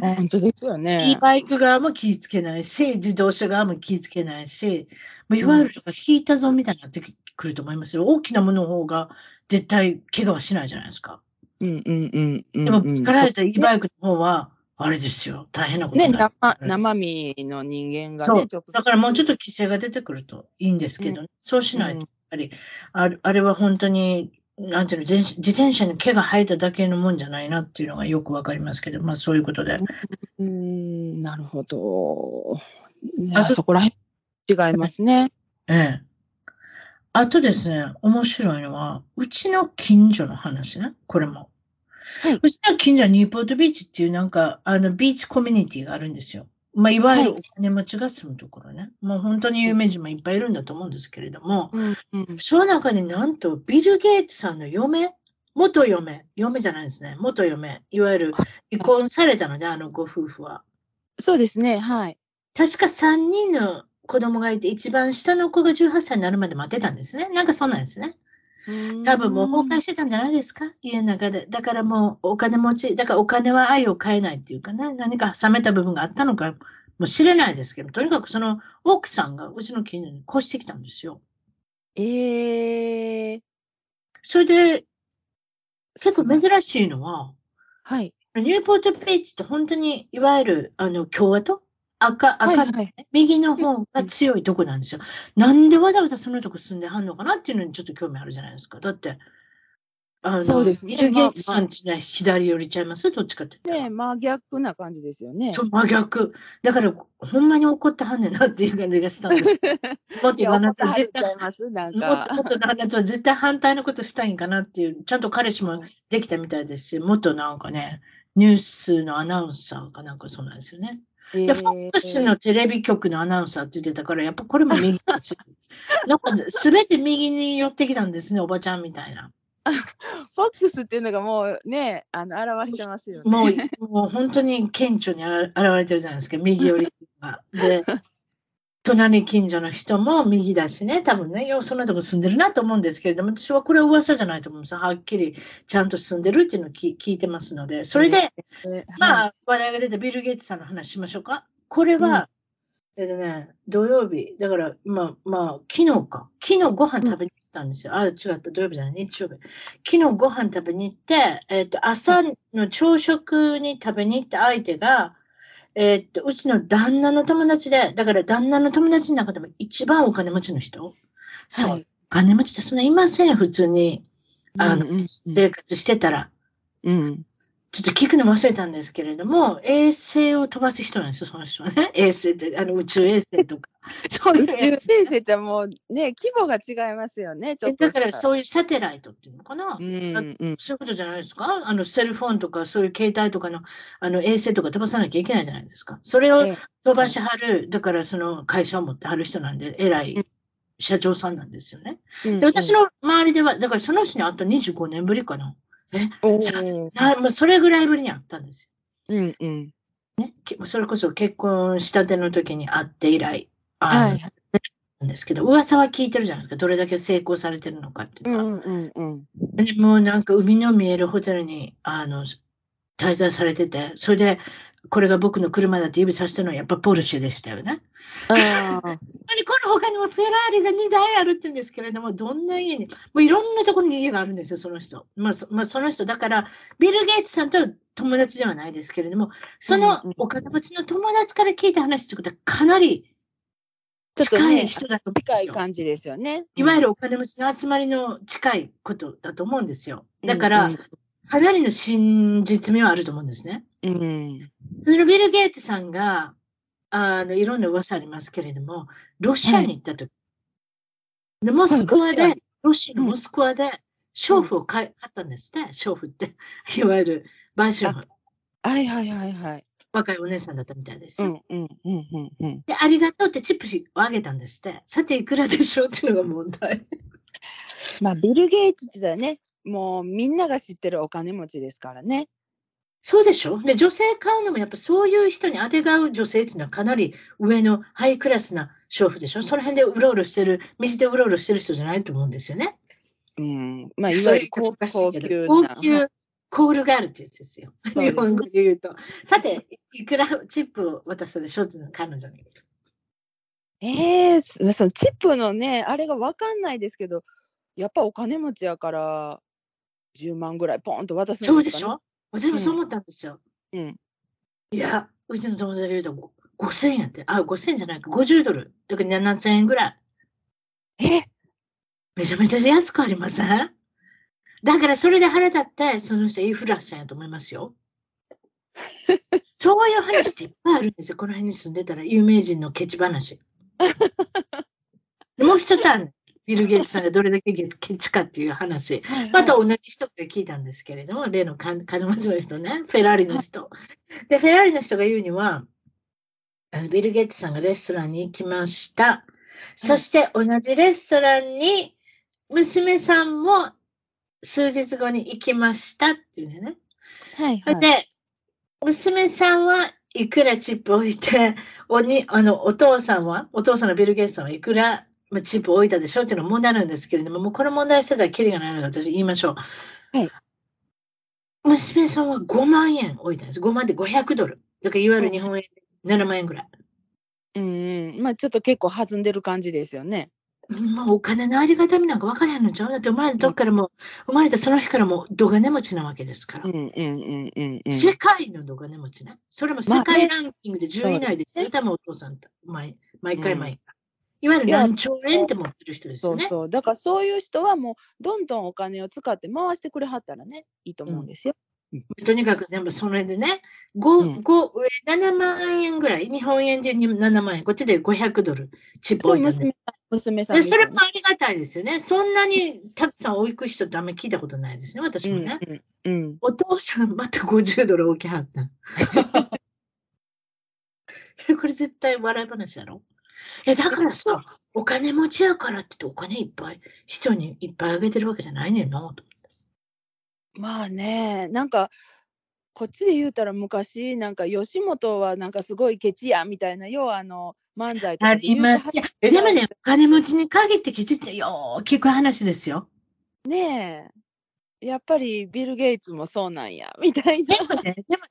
本当ですよね。いバイク側も気をつけないし、自動車側も気をつけないし、いわゆる引いたぞみたいになってくると思いますよ。大きなものの方が絶対怪我はしないじゃないですか。うんうんうん、うん、でも、疲られた e バイクの方は、あれですよ。大変なことね、生生身の人間がね、だからもうちょっと規制が出てくるといいんですけど、ねうん、そうしないと、やっぱり、あれあれは本当に、なんていうの、自転車に毛が生えただけのもんじゃないなっていうのがよくわかりますけど、まあそういうことで。うん、なるほど。あそこら辺違いますね。ええ。あとですね、面白いのは、うちの近所の話ね、これも。はい、うちの近所はニューポートビーチっていうなんか、あの、ビーチコミュニティがあるんですよ。まあ、いわゆるお金持ちが住むところね。はい、もう本当に有名人もいっぱいいるんだと思うんですけれども、うんうん、その中になんとビル・ゲイツさんの嫁、元嫁、嫁じゃないですね、元嫁、いわゆる離婚されたので、あのご夫婦は。そうですね、はい。確か3人の子供がいて、一番下の子が18歳になるまで待ってたんですね。なんかそうなんですね。多分もう崩壊してたんじゃないですか？家の中で。だからもうお金持ち、だからお金は愛を変えないっていうかね、何か冷めた部分があったのかもしれないですけど、とにかくその奥さんがうちの近所に越してきたんですよ。ええー、それで、結構珍しいのは、はい。ニューポートビーチって本当にいわゆるあの共和党赤、赤、はいはい、右の方が強いとこなんですよ。なんでわざわざそのとこ住んではんのかなっていうのにちょっと興味あるじゃないですか。だって、あの、そうですね。ゲイツさんちね、左寄りちゃいますどっちかってね真逆な感じですよね。そう、真逆。だから、ほんまに怒ってはんねんなっていう感じがしたんです。もっと旦那と絶対、もっともっと旦那と絶対反対のことしたいんかなっていう、ちゃんと彼氏もできたみたいですし、もっとなんかね、ニュースのアナウンサーかなんかそうなんですよね。えー、フォックスのテレビ局のアナウンサーって言ってたから、やっぱこれも右だし、なんか全て右に寄ってきたんですね、おばちゃんみたいな。フォックスっていうのがもうね、あの表してますよね。もうもう本当に顕著に現れてるじゃないですか、右寄りが。で、隣近所の人も右だしね、多分ね、よそんなとこ住んでるなと思うんですけれども、私はこれは噂じゃないと思うんです。はっきりちゃんと住んでるっていうのを聞いてますので、それで、まあ、話題が出たビル・ゲイツさんの話しましょうか。これは、えっとね、土曜日、だから、まあ、まあ、昨日か。昨日ご飯食べに行ったんですよ。あ、違った、土曜日じゃない、日曜日。昨日ご飯食べに行って、えっと、朝の朝食に食べに行った相手が、えっと、うちの旦那の友達で、だから旦那の友達の中でも一番お金持ちの人？そう。はい、お金持ちってそんないません、普通に。あの、うんうんうん、生活してたら。うん。ちょっと聞くの忘れたんですけれども、衛星を飛ばす人なんですよ、その人はね。衛星って、あの宇宙衛星とか。そういう 宇宙衛星ってもうね、規模が違いますよね、だからそういうサテライトっていうのかな。うん、うん、そういうことじゃないですか？あのセルフォンとか、そういう携帯とかのあの衛星とか飛ばさなきゃいけないじゃないですか。それを飛ばしはる、だからその会社を持ってはる人なんで、偉い。社長さんなんですよね。で私の周りでは、だからその人に会った25年ぶりかな。えあもうそれぐらいぶりに会ったんですよ。うんうん。ね、それこそ結婚したての時に会って以来、あはい、なんですけど、噂は聞いてるじゃないですか、どれだけ成功されてるのかっていうのは。うんうんうん、でもうなんか海の見えるホテルにあの滞在されてて、それでこれが僕の車だって指さしたのはやっぱポルシェでしたよね。あ この他にもフェラーリが2台あるって言うんですけれども、どんな家に、もういろんなところに家があるんですよ、その人。まあ、そまあ、その人、だから、ビル・ゲイツさんと友達ではないですけれども、そのお金持ちの友達から聞いた話ってことはかなり近い人だと思うんですよ。近い感じですよね。いわゆるお金持ちの集まりの近いことだと思うんですよ。だから、かなりの真実味はあると思うんですね。うん。そのビル・ゲイツさんが、あの、いろんな噂ありますけれども、ロシアに行った時、はい、モスクワで、ロシアのモスクワで、娼婦を買い、買ったんですね。娼婦って、いわゆる売春婦。はいはいはいはい。若いお姉さんだったみたいですよ。うんうんうんうん、で、ありがとうってチップをあげたんですって。さて、いくらでしょうっていうのが問題。まあ、ビル・ゲイツだね。もうみんなが知ってるお金持ちですからね。そうでしょ？で、女性買うのもやっぱそういう人にあてがう女性っていうのはかなり上のハイクラスな娼婦でしょ？その辺でうろうろしてる、水でうろうろしてる人じゃないと思うんですよね。うん。まあ、いわゆる高級高級コールガールってやつですよ。日本語で言うと。さて、いくらチップを渡したでしょ？彼女に。ええー、そのチップのね、あれが分かんないですけど、やっぱお金持ちやから、10万ぐらいポンと渡すそうでしょ？私もそう思ったんですよ。うん。いや、うちの友達が言うと5000円って、あ、5000円じゃないか、50ドル。だから7000円ぐらい。え？めちゃめちゃ安くありません？だからそれで腹立って、その人インフラスやと思いますよ。そういう話っていっぱいあるんですよ。この辺に住んでたら有名人のケチ話。もう一つある。ビル・ゲイツさんがどれだけケチかっていう話、また同じ人から聞いたんですけれども、例の金持の人ね、フェラーリの人。で、フェラーリの人が言うには、あのビル・ゲイツさんがレストランに行きました。そして同じレストランに娘さんも数日後に行きましたっていうね。はいはい、で、娘さんはいくらチップ置いて、おにあのお父さんは、お父さんのビル・ゲイツさんはいくらまあ、チップ置いたでしょっていうのは問題なんですけれども、もうこの問題してたらきりがないので私言いましょう。はい。娘さんは5万円置いたんです。5万で500ドル。だからいわゆる日本円で7万円ぐらい。うん、まあちょっと結構弾んでる感じですよね。まあお金のありがたみなんか分からへんのちゃう？だって生まれた時からも、生まれたその日からもどがね持ちなわけですから。うんうんうんうんうん、世界のどがね持ちね。それも世界ランキングで10位以内ですよ、まあね、多分お父さんと毎毎回毎回。いわゆる何兆円って持ってる人ですよね。そうそうだからそういう人はもうどんどんお金を使って回してくれはったらねいいと思うんですよ。うん、とにかく全部それでね、5、5、7万円ぐらい、日本円で7万円、こっちで500ドル、チップ置いたんで。娘さん、ね、それもありがたいですよね。そんなにたくさん置く人ってあんまり聞いたことないですね、私もね。うんうんうん、お父さん、また50ドル置きはった。これ絶対笑い話やろ？え、だからさ、お金持ちやからって言ってお金いっぱい、人にいっぱいあげてるわけじゃないねんな、と思って。まあね、なんか、こっちで言うたら昔、なんか吉本はなんかすごいケチやみたいな、要はあの、漫才とかありますよ。でもね、お金持ちに限ってケチってよー聞く話ですよ。ねえ。やっぱりビル・ゲイツもそうなんや、みたいな。でもね、でも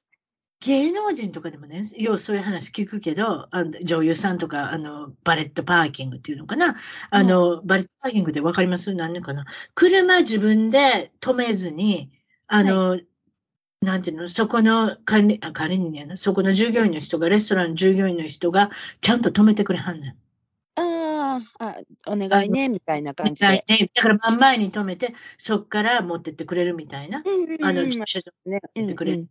芸能人とかでもね、ようそういう話聞くけど、あの女優さんとか、あの、バレットパーキングっていうのかな？あの、うん、バレットパーキングでわかります？何かな？車自分で止めずに、あの、はい、なんていうの、そこの管理、あ、管理人やな、そこの従業員の人が、レストランの従業員の人が、ちゃんと止めてくれはんねん。ああ、お願いね、みたいな感じで。ね、だから真ん前に止めて、そこから持ってってくれるみたいな。あの、駐車場に持ってってくれる。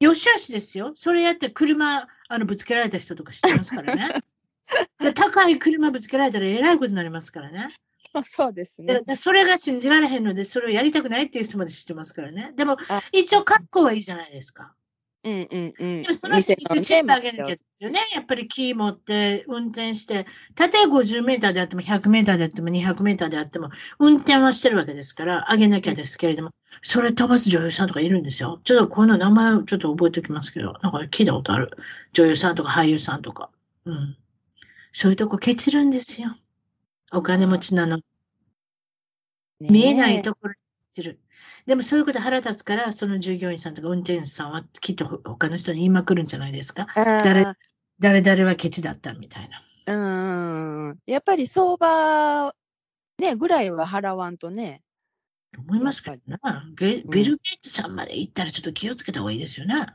よしあしですよ。それやって車、あの、ぶつけられた人とか知ってますからね。じゃ高い車ぶつけられたらえらいことになりますからね。あそうですね。それが信じられへんので、それをやりたくないっていう人まで知ってますからね。でも、一応、格好はいいじゃないですか。うんうんうん。でもその人一応チェックあげなきゃですよね。やっぱりキー持って運転して、たとえ50メーターであっても100メーターであっても200メーターであっても、運転はしてるわけですから、あげなきゃですけれども、それ飛ばす女優さんとかいるんですよ。ちょっとこの名前をちょっと覚えておきますけど、なんか聞いたことある？女優さんとか俳優さんとか。うん。そういうとこケチるんですよ。お金持ちなの。見えないところにする。でもそういうこと腹立つから、その従業員さんとか運転手さんはきっと他の人に言いまくるんじゃないですか？誰、誰々はケチだったみたいな。うん。やっぱり相場、ね、ぐらいは払わんとね。思いますけどな。ビル・ゲイツさんまで行ったらちょっと気をつけた方がいいですよね。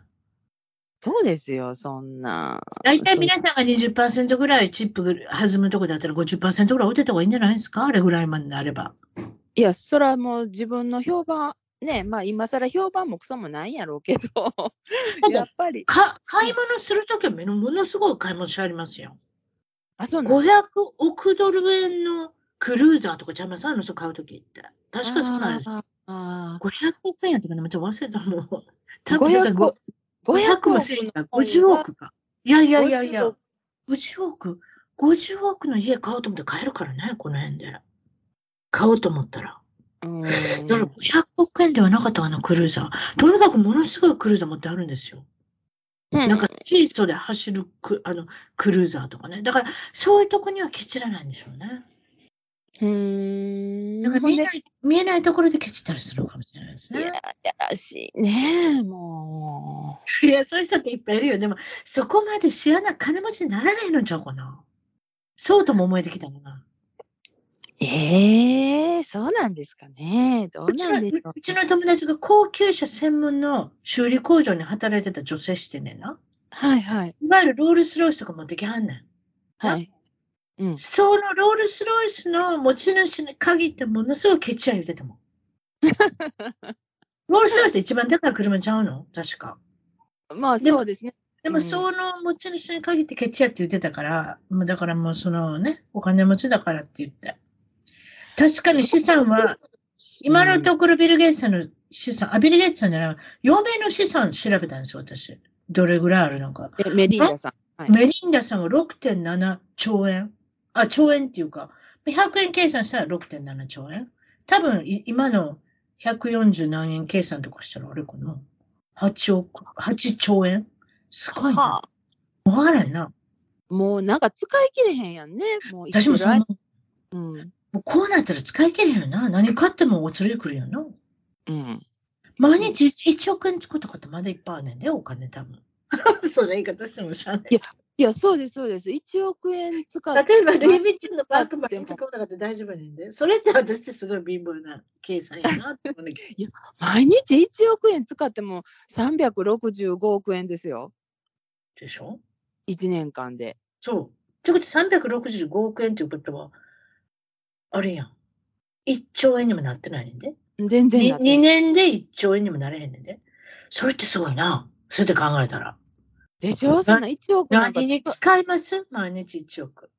そうですよ、そんな。大体皆さんが20%ぐらいチップ弾むとこだったら50%ぐらい置いてた方がいいんじゃないですか？あれぐらいまでなれば。いや、それはもう自分の評判、ね、まあ今更評判もクソもないんやろうけど、やっぱり。か買い物するときはものすごい買い物しありますよ。あ、そうなん500億ドル円のクルーザーとかちゃいます？あの人買うときって。確かそうなんです。あ500億円やったかな、めっちゃ忘れたもう。多分500 500もせんか、50億か。いやいやいやいや、50億、50億の家買おうと思って買えるからね、この辺で。買おうと思ったら。だから500億円ではなかったかな、クルーザー。とにかくものすごいクルーザー持ってあるんですよ。なんか水素で走るクあのクルーザーとかね。だからそういうとこにはケチらないんでしょうね。うん。だから見えない見えないところでケチったりするのかもしれないですね。いや、やらしいね、もう。いや、そういう人っていっぱいいるよ。でも、そこまで知らない、金持ちにならないのちゃうかな。そうとも思えてきたのな。ええ、そうなんですかね。どうなんでしょううちの友達が高級車専門の修理工場に働いてた女性してねんな。はいはい。いわゆるロールスロイスとか持ってきはんねん。はい。うん。そのロールスロイスの持ち主に限ってものすごいケチや言うてたもん。ロールスロイスで一番高い車ちゃうの？確か。まあそうですね。でも、その持ち主に限ってケチやって言ってたから、もうだからもうそのね、お金持ちだからって言って。確かに資産は、今のところビル・ゲイツさんの資産、あ、ビル・ゲイツさんじゃない、嫁の資産調べたんですよ、私。どれぐらいあるのか。えメリンダさん。はい、メリンダさんは6.7兆円。あ、兆円っていうか、100円計算したら6.7兆円。多分、今の140何円計算とかしたら、あれかな。8億、8兆円すごいな。はあ、わからんな。もうなんか使い切れへんやんね。もう私もその、うん、もうこうなったら使い切れへんよな。何買ってもお釣り来るよな。うん。毎日1億円作ったことまだいっぱいあるねんで、お金多分。その言い方してもしゃあない。いや、いやそうです、そうです。1億円使って。例えば、ルイ・ヴィテンのバッグ毎日買うたかって大丈夫なんで。それって私ってすごい貧乏な計算やなって思う いや、毎日1億円使っても365億円ですよ。でしょ ?1 年間で。そう。ってことで365億円っていうことは、あれやん。1兆円にもなってないねんで。全然な 2, 2年で1兆円にもなれへんねんで。それってすごいな。そうやって考えたら。でしょ？そんな1億何に使います？毎日1億。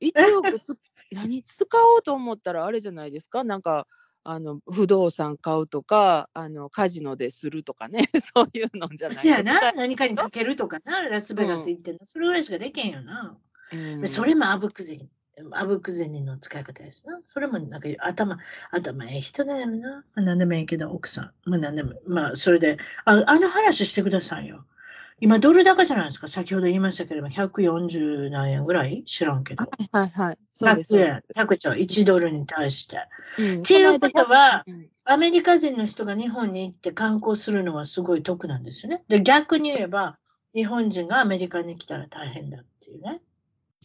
1億つ 何使おうと思ったらあれじゃないですか？なんかあの不動産買うとかあのカジノでするとかね そういうのじゃないですか。そやな何かにかけるとかなラスベガス行ってんの、うん、それぐらいしかできへんよな。うん、それもあぶくぜあぶく銭の使い方ですな。それもなんか頭、頭ええ人だよな。何でもいいけど、奥さん。まあ何でも、まあそれで、ああの話してくださいよ。今ドル高じゃないですか。先ほど言いましたけれども、140何円ぐらい？知らんけど。はいはい。100円、100兆、1ドルに対して。うん、っていうことは、うん、アメリカ人の人が日本に行って観光するのはすごい得なんですよね。で、逆に言えば、日本人がアメリカに来たら大変だっていうね。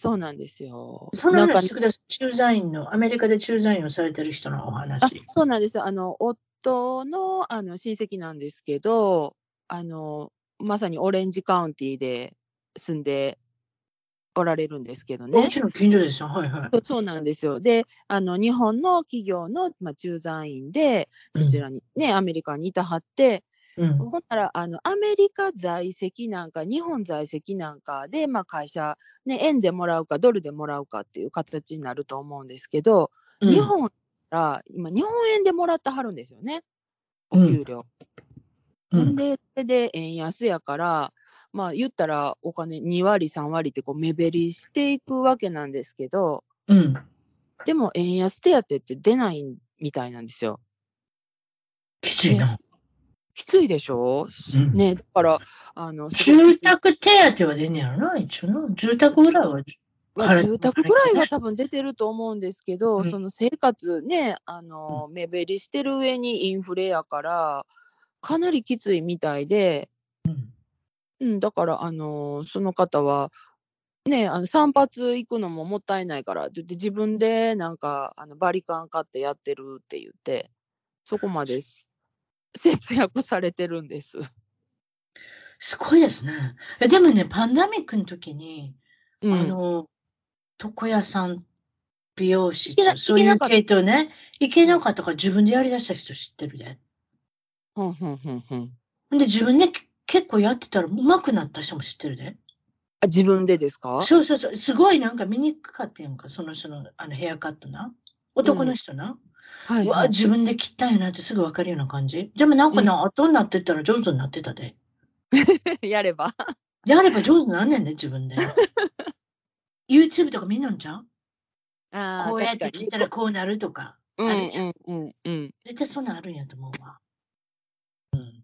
そうなんですよ。その話してください。駐在員の、アメリカで駐在員をされてる人のお話。そうなんですあの、夫のあの親戚なんですけど、あの、まさにオレンジカウンティで住んでおられるんですけどね。もちろん近所ですよ。はいはい。そうなんですよ。で、あの日本の企業の、まあ、駐在員で、そちらにね、うん、アメリカにいたはって、うん、ほんならあのアメリカ在籍なんか日本在籍なんかで、まあ、会社、ね、円でもらうかドルでもらうかっていう形になると思うんですけど、うん、日本ら今日本円でもらってはるんですよねお給料。うん、でそれで円安やからまあ言ったらお金2割3割ってこう目減りしていくわけなんですけど、うん、でも円安手当って出ないみたいなんですよ。きついな。きついでしょ、うん、ねだからあの住宅手当は出んねやろな一応の住宅ぐらいは住宅ぐらいは多分出てると思うんですけど、うん、その生活ねあの目減りしてる上にインフレやからかなりきついみたいで、うん、だからあのその方はね、あの散髪行くのももったいないからって自分でなんかあのバリカン買ってやってるって言ってそこまで節約されてるんです。すごいですね。でもね、パンダミックの時に、うん、あの、床屋さん、美容室、そういう系統ね、行けなかったから自分でやりだした人知ってるで。ふんふんふんふん。で、自分で結構やってたら上手くなった人も知ってるで。あ、自分でですか？そうそうそう。すごいなんか見にくかったやんか、その人のあのヘアカットな。男の人な。うん、はい、はい、自分で切ったんやなってすぐ分かるような感じ？でもなんかな、うん、後になってったら上手になってたで。やれば。やれば上手になんねんね、自分で。YouTube とか見んのんちゃう？あこうやって切ったらこうなるとか。あるじゃん。うん絶対そんなんあるんやと思うわ。うん。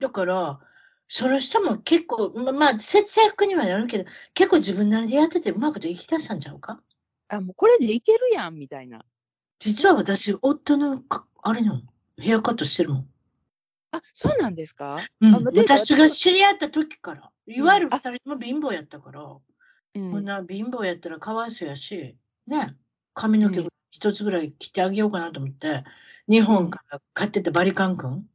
だから、その人も結構、ま、まあ、節約にはなるけど、結構自分なりでやっててうまくできたしたんちゃうか？あ、もうこれでいけるやん、みたいな。実は私、夫のあれの？ヘアカットしてるもん。あ、そうなんですか、うん、私が知り合った時から、いわゆる二人とも貧乏やったから、うん、こんな貧乏やったらかわいそうやし、ね、髪の毛一つぐらい切ってあげようかなと思って、日本から買ってたバリカン君、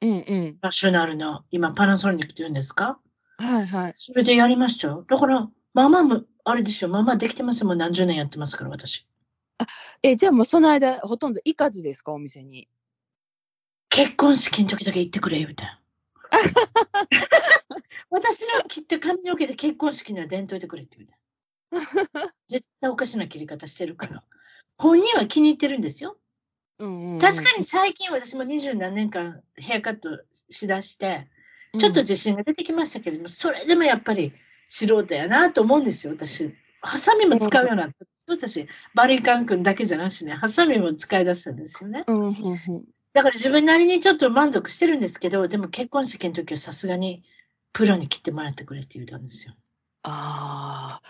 うんうん、ナショナルの、今パナソニックって言うんですか？はいはい。それでやりましたよ。だから、まあまあも、あれですよ、まあまあできてますもん、何十年やってますから、私。あ、え、じゃあもうその間、ほとんど行かずですか、お店に。結婚式の時だけ行ってくれ、言うて。私の切った髪の毛で結婚式には伝統でくれって言うて。絶対おかしな切り方してるから。本人は気に入ってるんですよ。うんうん、確かに最近私も二十何年間ヘアカットしだして、ちょっと自信が出てきましたけれども、うん、それでもやっぱり素人やなと思うんですよ、私。ハサミも使うようになった、うん、私、バリカン君だけじゃなしね、ハサミも使い出したんですよね。だから自分なりにちょっと満足してるんですけど、でも結婚式の時はさすがにプロに切ってもらってくれって言ったんですよ。ああ。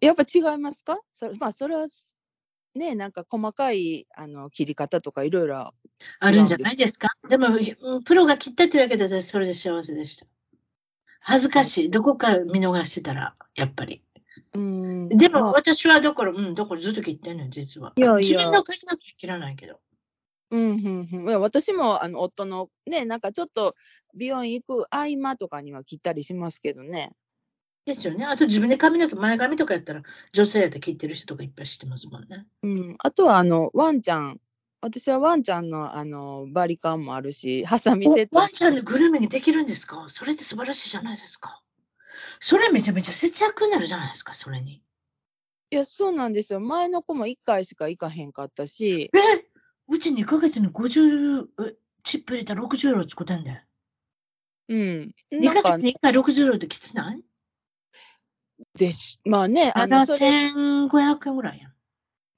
やっぱ違いますか？それまあそれはねなんか細かいあの切り方とかいろいろあるんじゃないですか？でもプロが切ったってだけで私それで幸せでした。恥ずかしい。どこか見逃してたら、やっぱり。うんでも私はだから、うん、だからずっと切ってんの実は。いやいや自分の髪の毛切らないけど。うんうんうん、いや私もあの夫のねなんかちょっと美容院行く合間とかには切ったりしますけどね。ですよね。あと自分で髪の毛、前髪とかやったら、女性やって切ってる人とかいっぱい知ってますもんね。うん、あとはあのワンちゃん、私はワンちゃんのあのバリカンもあるし、ハサミセット。ワンちゃんのグルメにできるんですか？それって素晴らしいじゃないですか。それめちゃめちゃ節約になるじゃないですか、それに。いや、そうなんですよ。前の子も1回しか行かへんかったし。えうち2ヶ月に50チップ入れたら60ユーロ使ってんだよ。うん。2ヶ月に1回60ユーロってきつない？です。まあね、あの、7500円ぐらいやん。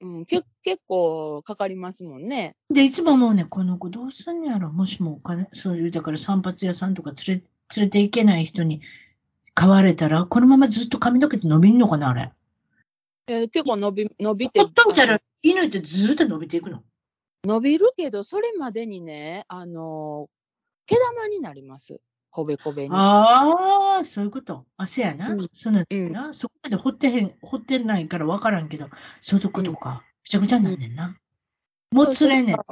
うん、け結構かかりますもんね。で、いつももうね、この子どうすんやろもしもお金、そういう、だから散髪屋さんとか連れ連れて行けない人に飼われたら、このままずっと髪の毛って伸びんのかな、あれ。えー、結構伸び、伸びて。ほっといたら、犬ってずっと伸びていくの？伸びるけど、それまでにね、あの毛玉になります。こべこべに。ああ、そういうこと。あ、せやな。うん、そんな、うん、そこまで掘ってへん、掘ってないから分からんけど、そういうことか。ぐちゃぐちゃなんねんな。もつれんねんな。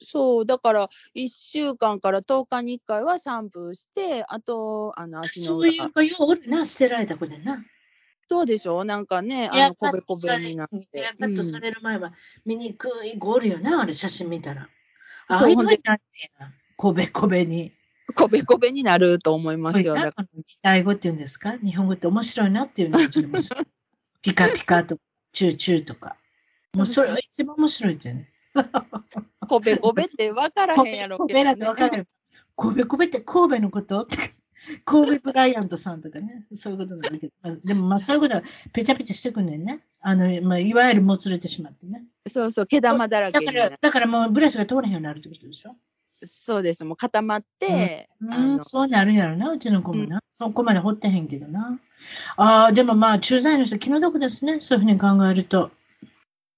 そう、だから1週間から10日に1回はシャンプーして、あと、あの足のそういう子ような、捨てられた子でな。そうでしょ？なんかね、あの、こべこべになって。ヘアカットされる前は、醜い子おるよな、あれ、写真見たら。ああいうのになってこべこべに。こべこべになると思いますよ。だから期待語っていうんですか？日本語って面白いなっていうのがピカピカとか、チューチューとか。もうそれは 一番面白いじゃん。こべこべって分からへんやろけど、ね。こべ分かる。こべって神戸のこと？神戸ブライアントさんとかね、そういうことになるけど、でもまあそういうことはペチャペチャしてくんねんね。あの、まあ、いわゆるもつれてしまってね。そうそう、毛玉だらけだから、だからもうブラシが通らへんようになるってことでしょ？そうです、もう固まって、うん、うん、そうなるやろな、うちの子もな。うん、そこまで掘ってへんけどな。ああ、でもまあ、駐在の人、気の毒ですね、そういうふうに考えると。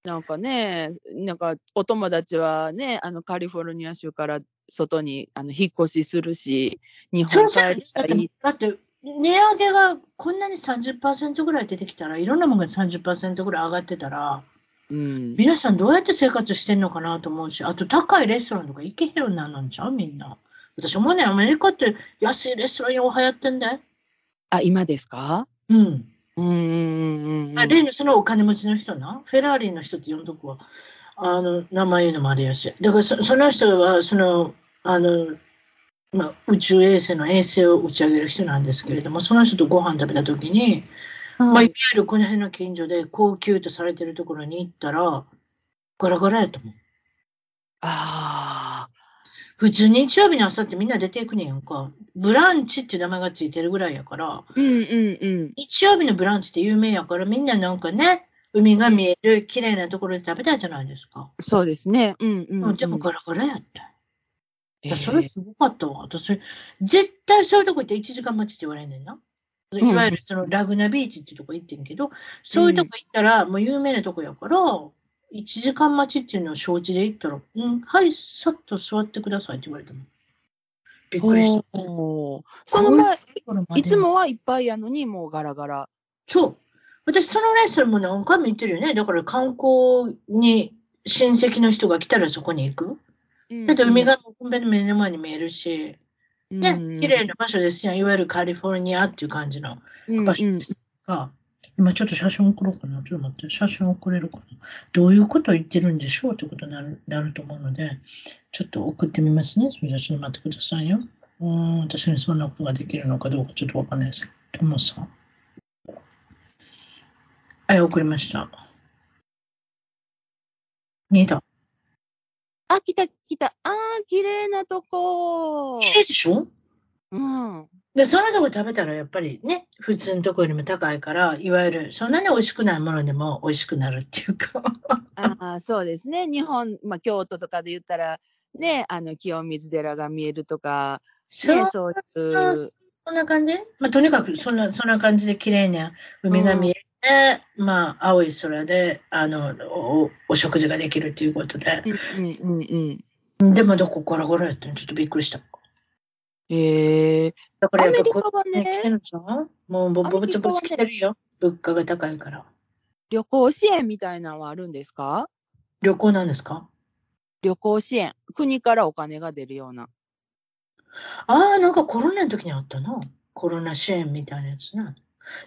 なんかね、なんかお友達はね、あのカリフォルニア州から外にあの引っ越しするし、日本帰りたい。だって値上げがこんなに30%ぐらい出てきたら、いろんなものが30%ぐらい上がってたら、うん、皆さんどうやって生活してんのかなと思うし、あと高いレストランとか行けへんようになるんちゃう？みんな。私思うね、アメリカって安いレストランよう流行ってんだあ、今ですか？うん。うんうんうん、あ例のそのお金持ちの人な、フェラーリの人って呼んどくわ。あの、名前言うのもありやし。だからそその人は、その、あの、まあ、宇宙衛星の衛星を打ち上げる人なんですけれども、その人とご飯食べたときに、まあ、いわゆるこの辺の近所で高級とされてるところに行ったら、ガラガラやと思う。ああ。普通日曜日の朝ってみんな出ていくねんか。ブランチって名前がついてるぐらいやから、うんうんうん、日曜日のブランチって有名やから、みんななんかね、海が見える綺麗なところで食べたいじゃないですか。そうですね。うんうん、うん、でもガラガラやった。えー、それすごかったわ。私、絶対そういうとこ行って1時間待ちって言われんねんな。いわゆるそのラグナビーチってとこ行ってんけど、そういうとこ行ったら、もう有名なとこやから、1時間待ちっていうのを承知で行ったら、うん、はい、さっと座ってくださいって言われたの。びっくりした。その前、いつもはいっぱいやのに、もうガラガラ。そう。私、そのレストランも何回も行ってるよね。だから観光に親戚の人が来たらそこに行く。だって海が本当に目の前に見えるし、ね、綺麗な場所ですよ。いわゆるカリフォルニアっていう感じの場所ですが、今ちょっと写真送ろうかな。ちょっと待って、写真送れるかな。どういうことを言ってるんでしょうってことになるなると思うので、ちょっと送ってみますね。それじゃちょっと待ってくださいよ。うん、私にそんなことができるのかどうかちょっとわかんないですけど、ともさん。はい、送りました。見えた？あ、来た来た。あー、綺麗なとこ。綺麗でしょ？うん。で、そのとこ食べたらやっぱりね、普通のとこよりも高いから、いわゆるそんなに美味しくないものでも美味しくなるっていうか。ああ、そうですね。日本、まあ、京都とかで言ったら、ね、あの清水寺が見えるとか、そうね、そういう。そんな感じ？まあ、とにかくそんな、そんな感じで綺麗な海が見えで、まあ、青い空で、あの、おお食事ができるということで。うんうんうん。でも、どこゴラゴラやったの？ちょっとびっくりした。へえー。だからやっぱこ来てるじゃんもうぼぼちぼち来てるよ。物価が高いから。旅行支援みたいなのはあるんですか？旅行なんですか？旅行支援。国からお金が出るような。ああ、なんかコロナの時にあったな。コロナ支援みたいなやつな。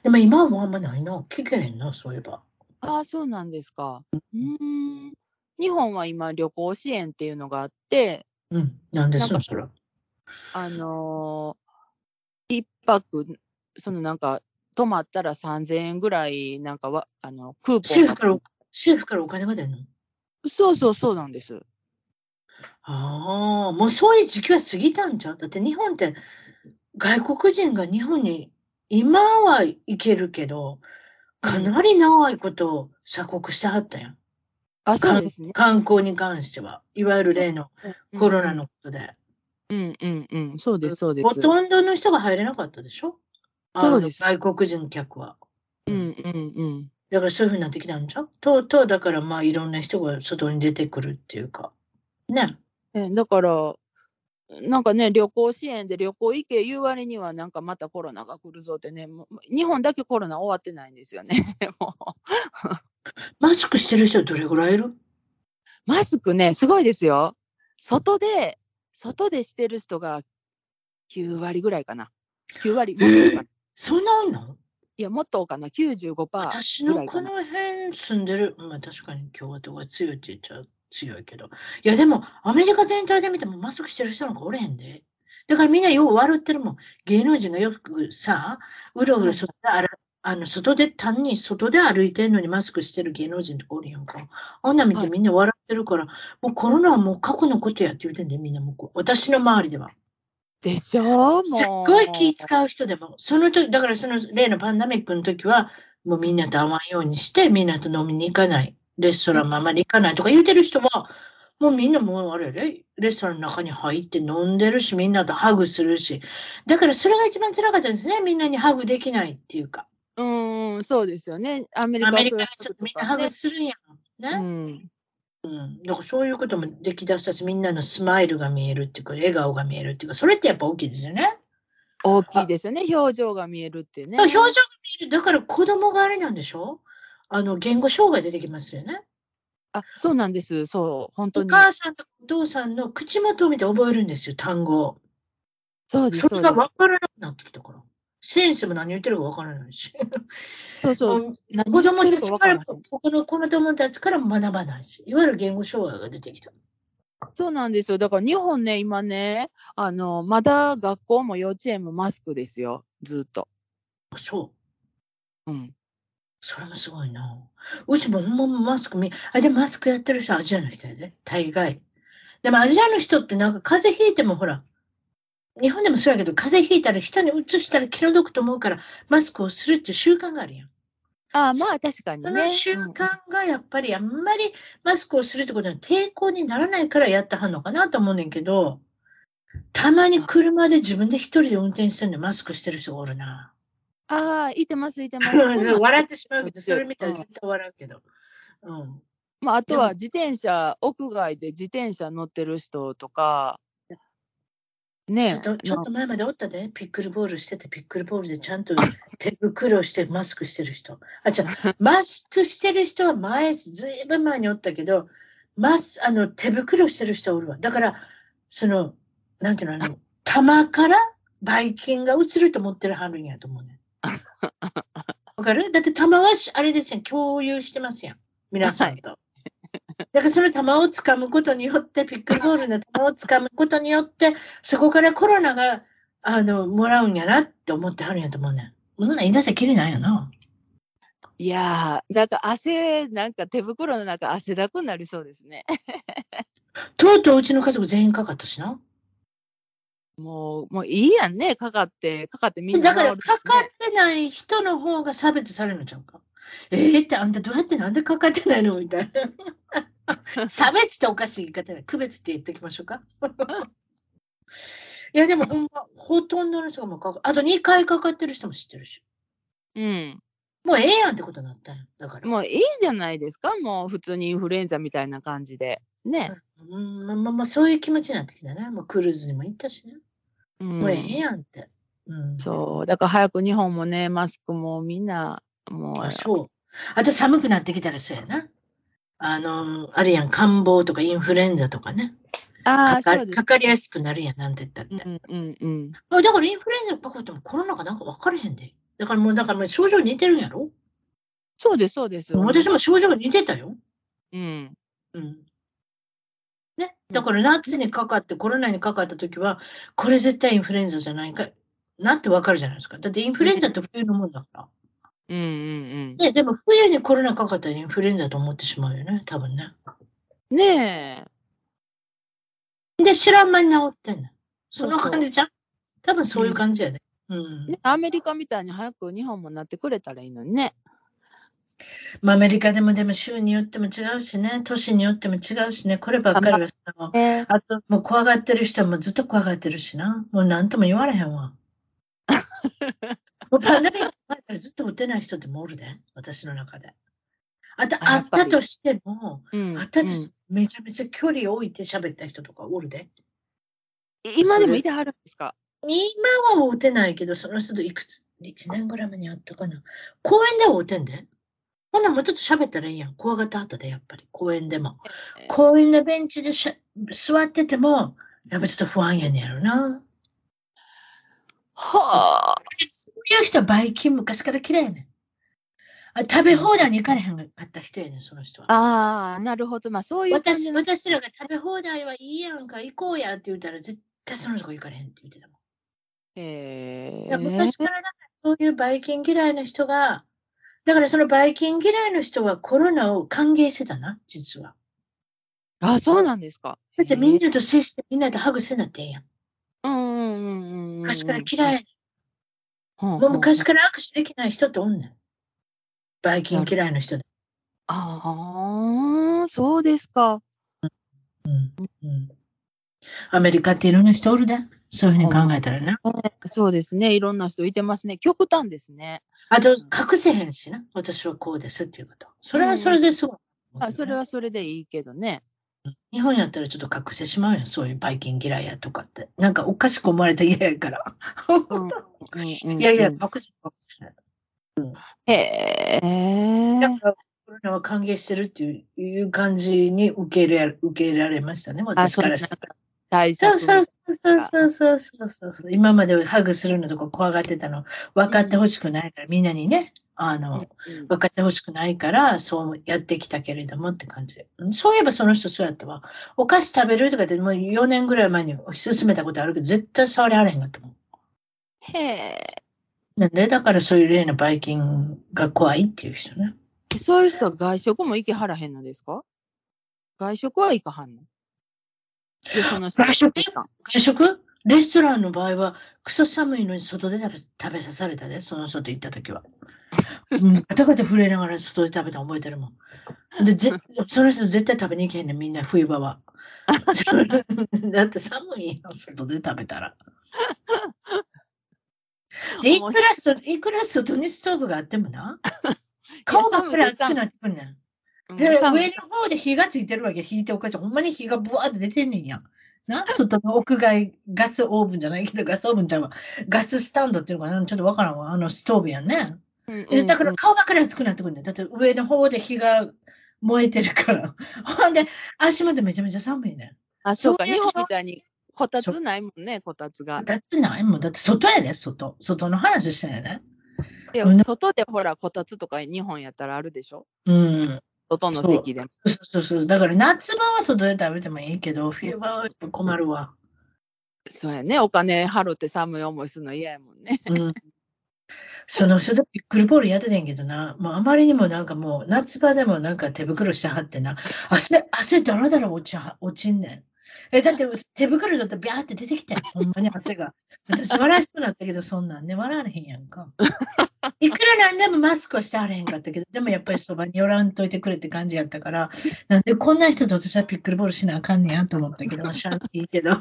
でも今はもうあんまないな。聞けへんな、そういえば。ああ、そうなんですか。うん。日本は今、旅行支援っていうのがあって、うん、なんですの、それ。あのー、一泊、そのなんか、泊まったら3000円ぐらい、なんかは、あの、クーポン政府から、政府からお金が出るの？そうそうそうなんです。ああ、もうそういう時期は過ぎたんじゃん。だって日本って外国人が日本に今は行けるけど、かなり長いこと鎖国してはったやん。あ、そうですね。観光に関しては。いわゆる例のコロナのことで。うんうんうん。そうです、そうです。ほとんどの人が入れなかったでしょ？そうです。外国人客は。うんうんうん。だからそういうふうになってきたんじゃんとうとうだからまあいろんな人が外に出てくるっていうか。ね。えだから、なんかね、旅行支援で旅行行け言う割には、なんかまたコロナが来るぞってね、日本だけコロナ終わってないんですよね。もうマスクしてる人どれぐらいいる？マスクね、すごいですよ。外で、外でしてる人が9割ぐらいかな。9割ぐらいかな。そんなの？いや、もっとかな、95%私のこの辺住んでる、まあ確かに共和党が強いって言っちゃう強いけど。いや、でも、アメリカ全体で見てもマスクしてる人なんかおれへんで。だからみんなよう笑ってるもん。芸能人がよくさ、うろうろ外であの外で、単に外で歩いてるのにマスクしてる芸能人とかおるやんか。あんな見てみんな笑ってるから、はい、もうコロナはもう過去のことやって言うてんで、みんなもう私の周りでは。でしょ？すっごい気使う人でも、その時、だからその例のパンダミックの時は、もうみんなと会わんようにして、みんなと飲みに行かない。レストランもあまり行かないとか言うてる人は、もうみんなもうあれれ、レストランの中に入って飲んでるし、みんなとハグするし。だからそれが一番辛かったですね。みんなにハグできないっていうか。うん、そうですよね。アメリカアメリカみんなハグするんやん。ね。うんうん、だからそういうこともできだしたし、みんなのスマイルが見えるっていうか、笑顔が見えるっていうか、それってやっぱ大きいですよね。大きいですよね、表情が見えるってね。表情が見える。だから子供があれなんでしょ？あの、言語障害出てきますよね。あ、そうなんです。そう、本当に。お母さんとお父さんの口元を見て覚えるんですよ、単語。そうです。それが分からなくなってきたから。先生も何言ってるか分からないし。そうそう。子供たちから、他の子供たちからも学ばないし、いわゆる言語障害が出てきた。そうなんですよ。だから日本ね、今ね、あの、まだ学校も幼稚園もマスクですよ、ずっと。そう。うん。それもすごいな。うちももマスクみ、あ、でもマスクやってる人アジアの人やで、大概。でもアジアの人ってなんか風邪ひいてもほら、日本でもそうやけど、風邪ひいたら人にうつしたら気の毒と思うから、マスクをするっていう習慣があるやん。ああ、まあ確かにね。その習慣がやっぱりあんまりマスクをするってことは抵抗にならないからやってはんのかなと思うねんけど、たまに車で自分で一人で運転してるんでマスクしてる人がおるな。ああ、いてます、いてます。笑ってしまうけど、それ見たら絶対笑うけど。うん。まあ、あとは自転車、屋外で自転車乗ってる人とか、ねちょっとちょっと前までおったで、ピックルボールしてて、ピックルボールでちゃんと手袋してマスクしてる人。あ、じゃ マスクしてる人は前、ずいぶん前におったけど、マス、あの、手袋してる人おるわ。だから、その、なんていうの、あの、玉からばい菌が移ると思ってるはるんやと思うね。わかる？だって玉はあれですよ、共有してますやん。皆さんと。はいだからその球をつかむことによって、ピックルボールの球をつかむことによって、そこからコロナが、あの、もらうんやなって思ってはるんやと思うねん。そんな言い出せきれないよな。いやー、なんか汗、なんか手袋の中汗だくになりそうですね。とうとううちの家族全員かかったしな。もう、もういいやんね、かかって、かかってみんな、ね、だから、かかってない人の方が差別されるのちゃうか。えー、ってあんたどうやってなんでかかってないのみたいな。差別っておかしい言い方で、区別って言っておきましょうか。いや、でも、ほとんどの人がもうかかあと2回かかってる人も知ってるし。うん。もうええやんってことになったんや。だから。もういいじゃないですか。もう普通にインフルエンザみたいな感じで。ね。うん、まあまあまあ、そういう気持ちになってきたね。もうクルーズにも行ったしね。うん、もうええやんって。うん、そう。だから早く日本もね、マスクもみんな、もう。あ、そう。あと寒くなってきたらそうやな。あの、あるやん、感冒とかインフルエンザとかね。ああ、かかかりやすくなるやん、なんて言ったって。うんうんうん。だからインフルエンザかかってもコロナかなんか分からへんで。だからもう、だからもう症状似てるんやろ？そうです、そうです。私も症状似てたよ。うん。うん。ね？だから夏にかかって、コロナにかかった時は、これ絶対インフルエンザじゃないか、なってわかるじゃないですか。だってインフルエンザって冬のもんだから。うんうんうん。ね、でも冬にコロナかかったらインフルエンザと思ってしまうよね、多分ね。ねえ。で、知らん間に治ってんの。その感じじゃん？多分そういう感じやね。うん。ねアメリカみたいに早く日本もなってくれたらいいのにね。まあ、アメリカでもでも州によっても違うしね、都市によっても違うしね、こればっかりはさ、あともう怖がってる人もずっと怖がってるしな、もう何とも言われへんわ。もうパンデミック前からずっと打てない人ってもおるで、私の中で。あたあったとしても、うん、あったとして、めちゃめちゃ距離を置いて喋った人とかおるで。今でもいてはるんですか？今は打てないけど、その人といくつ、1年ぐらい前にあったかな。公園では打てんで。ほんなもうちょっと喋ったらいいやん。怖がった後で、やっぱり、公園でも。公園のベンチでしゃ座ってても、やっぱちょっと不安やねやろな。はあ。そういう人はバイキン昔から嫌いやねん。あ食べ放題に行かれへんかった人やねん、その人は。ああ、なるほど。まあそういう私私らが食べ放題はいいやんか、行こうやって言ったら絶対そのとこ行かれへんって言ってたもん。へえ。昔からなんかそういうバイキン嫌いの人が、だからそのバイキン嫌いの人はコロナを歓迎してたな、実は。あ、そうなんですか。だってみんなと接してみんなでハグせなってん。うんうんうんうん。昔から嫌い。もう昔から握手できない人っておんねん。バイキン嫌いの人で。ああ、そうですか。うんうん、アメリカっていろんな人おるで。そういうふうに考えたらね。そうですね。いろんな人いてますね。極端ですね。あと、隠せへんしな。私はこうですっていうこと。それはそれですごい、ね、あ、それはそれでいいけどね。日本やったらちょっと隠してしまうよ。そういうバイキン嫌いやとかって。なんかおかしく思われた嫌やから。いやいや、隠せ、隠せ。うん、へえ。だからコロナは歓迎してるっていう感じに受け入れ受け入れられましたね、私からしたら。対策そうそうそうそうそうそうそう。今までハグするのとか怖がってたの分かってほしくないから、みんなにね、あの、分かってほしくないから、そうやってきたけれどもって感じ。そういえばその人そうやったわ。お菓子食べるとかってもう4年ぐらい前に勧めたことあるけど、絶対触りあれへんかったもん。へえ。なんで？だからそういう例のバイキンが怖いっていう人ね。そういう人は外食も行けはらへんのですか？外食は行かはんの？外食？外食？レストランの場合は、クソ寒いのに外で食べ食べさされたで、その外行った時は。うん、ガタガタ震えながら外で食べた覚えてるもん。で、ぜその人絶対食べに行けへんねん、みんな冬場は。だって寒いよ、外で食べたら。で、いくらそ、いくら外にストーブがあってもな、顔ばっかり熱くなってくんねん。で、上の方で火がついてるわけ、引いておかしい。ほんまに火がブワーって出てんねんや。な、外の屋外ガスオーブンじゃないけど、ガスオーブンちゃうわ。ガススタンドっていうのかな？ちょっとわからんわ。あのストーブやんね。うんうん、だから顔ばっかり熱くなってくるんだよ。だって上の方で火が燃えてるから。ほんで、足元めちゃめちゃ寒いね。あ、そうか。日本みたいにこたつないもんね、こたつが。こたつないもん。だって外やで、外。外の話してんね。いや、外でほら、こたつとか日本やったらあるでしょ？うん。外の席でも。そうそうそう。だから夏場は外で食べてもいいけど、冬場は困るわ。そうやね。お金払って寒い思いするの嫌やもんね。うん。その人とピックルボールやっててんけどな、もうあまりにもなんかもう夏場でもなんか手袋してはってな、汗、汗だらだら落ち落ちんねん。え、だって手袋だったらビャーって出てきてほんまに汗が。私笑いそうなったけど、そんなんね、笑われへんやんか。いくらなんでもマスクはしてはれへんかったけど、でもやっぱりそばに寄らんといてくれって感じやったから、なんでこんな人と私はピックルボールしなあかんねやと思ったけど、しゃあいいけど。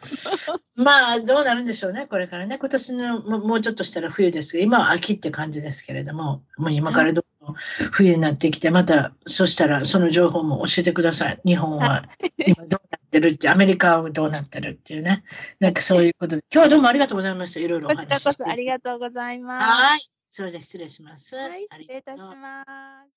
まあ、どうなるんでしょうね、これからね。今年のももうちょっとしたら冬ですけど、今は秋って感じですけれども、もう今からどんどん冬になってきて、また、そしたらその情報も教えてください。日本は今どうなってるって、アメリカはどうなってるっていうね。なんかそういうことで、今日はどうもありがとうございました。いろいろお話しして。こちらこそありがとうございます。はい。それで失礼します。はい、失礼いたします。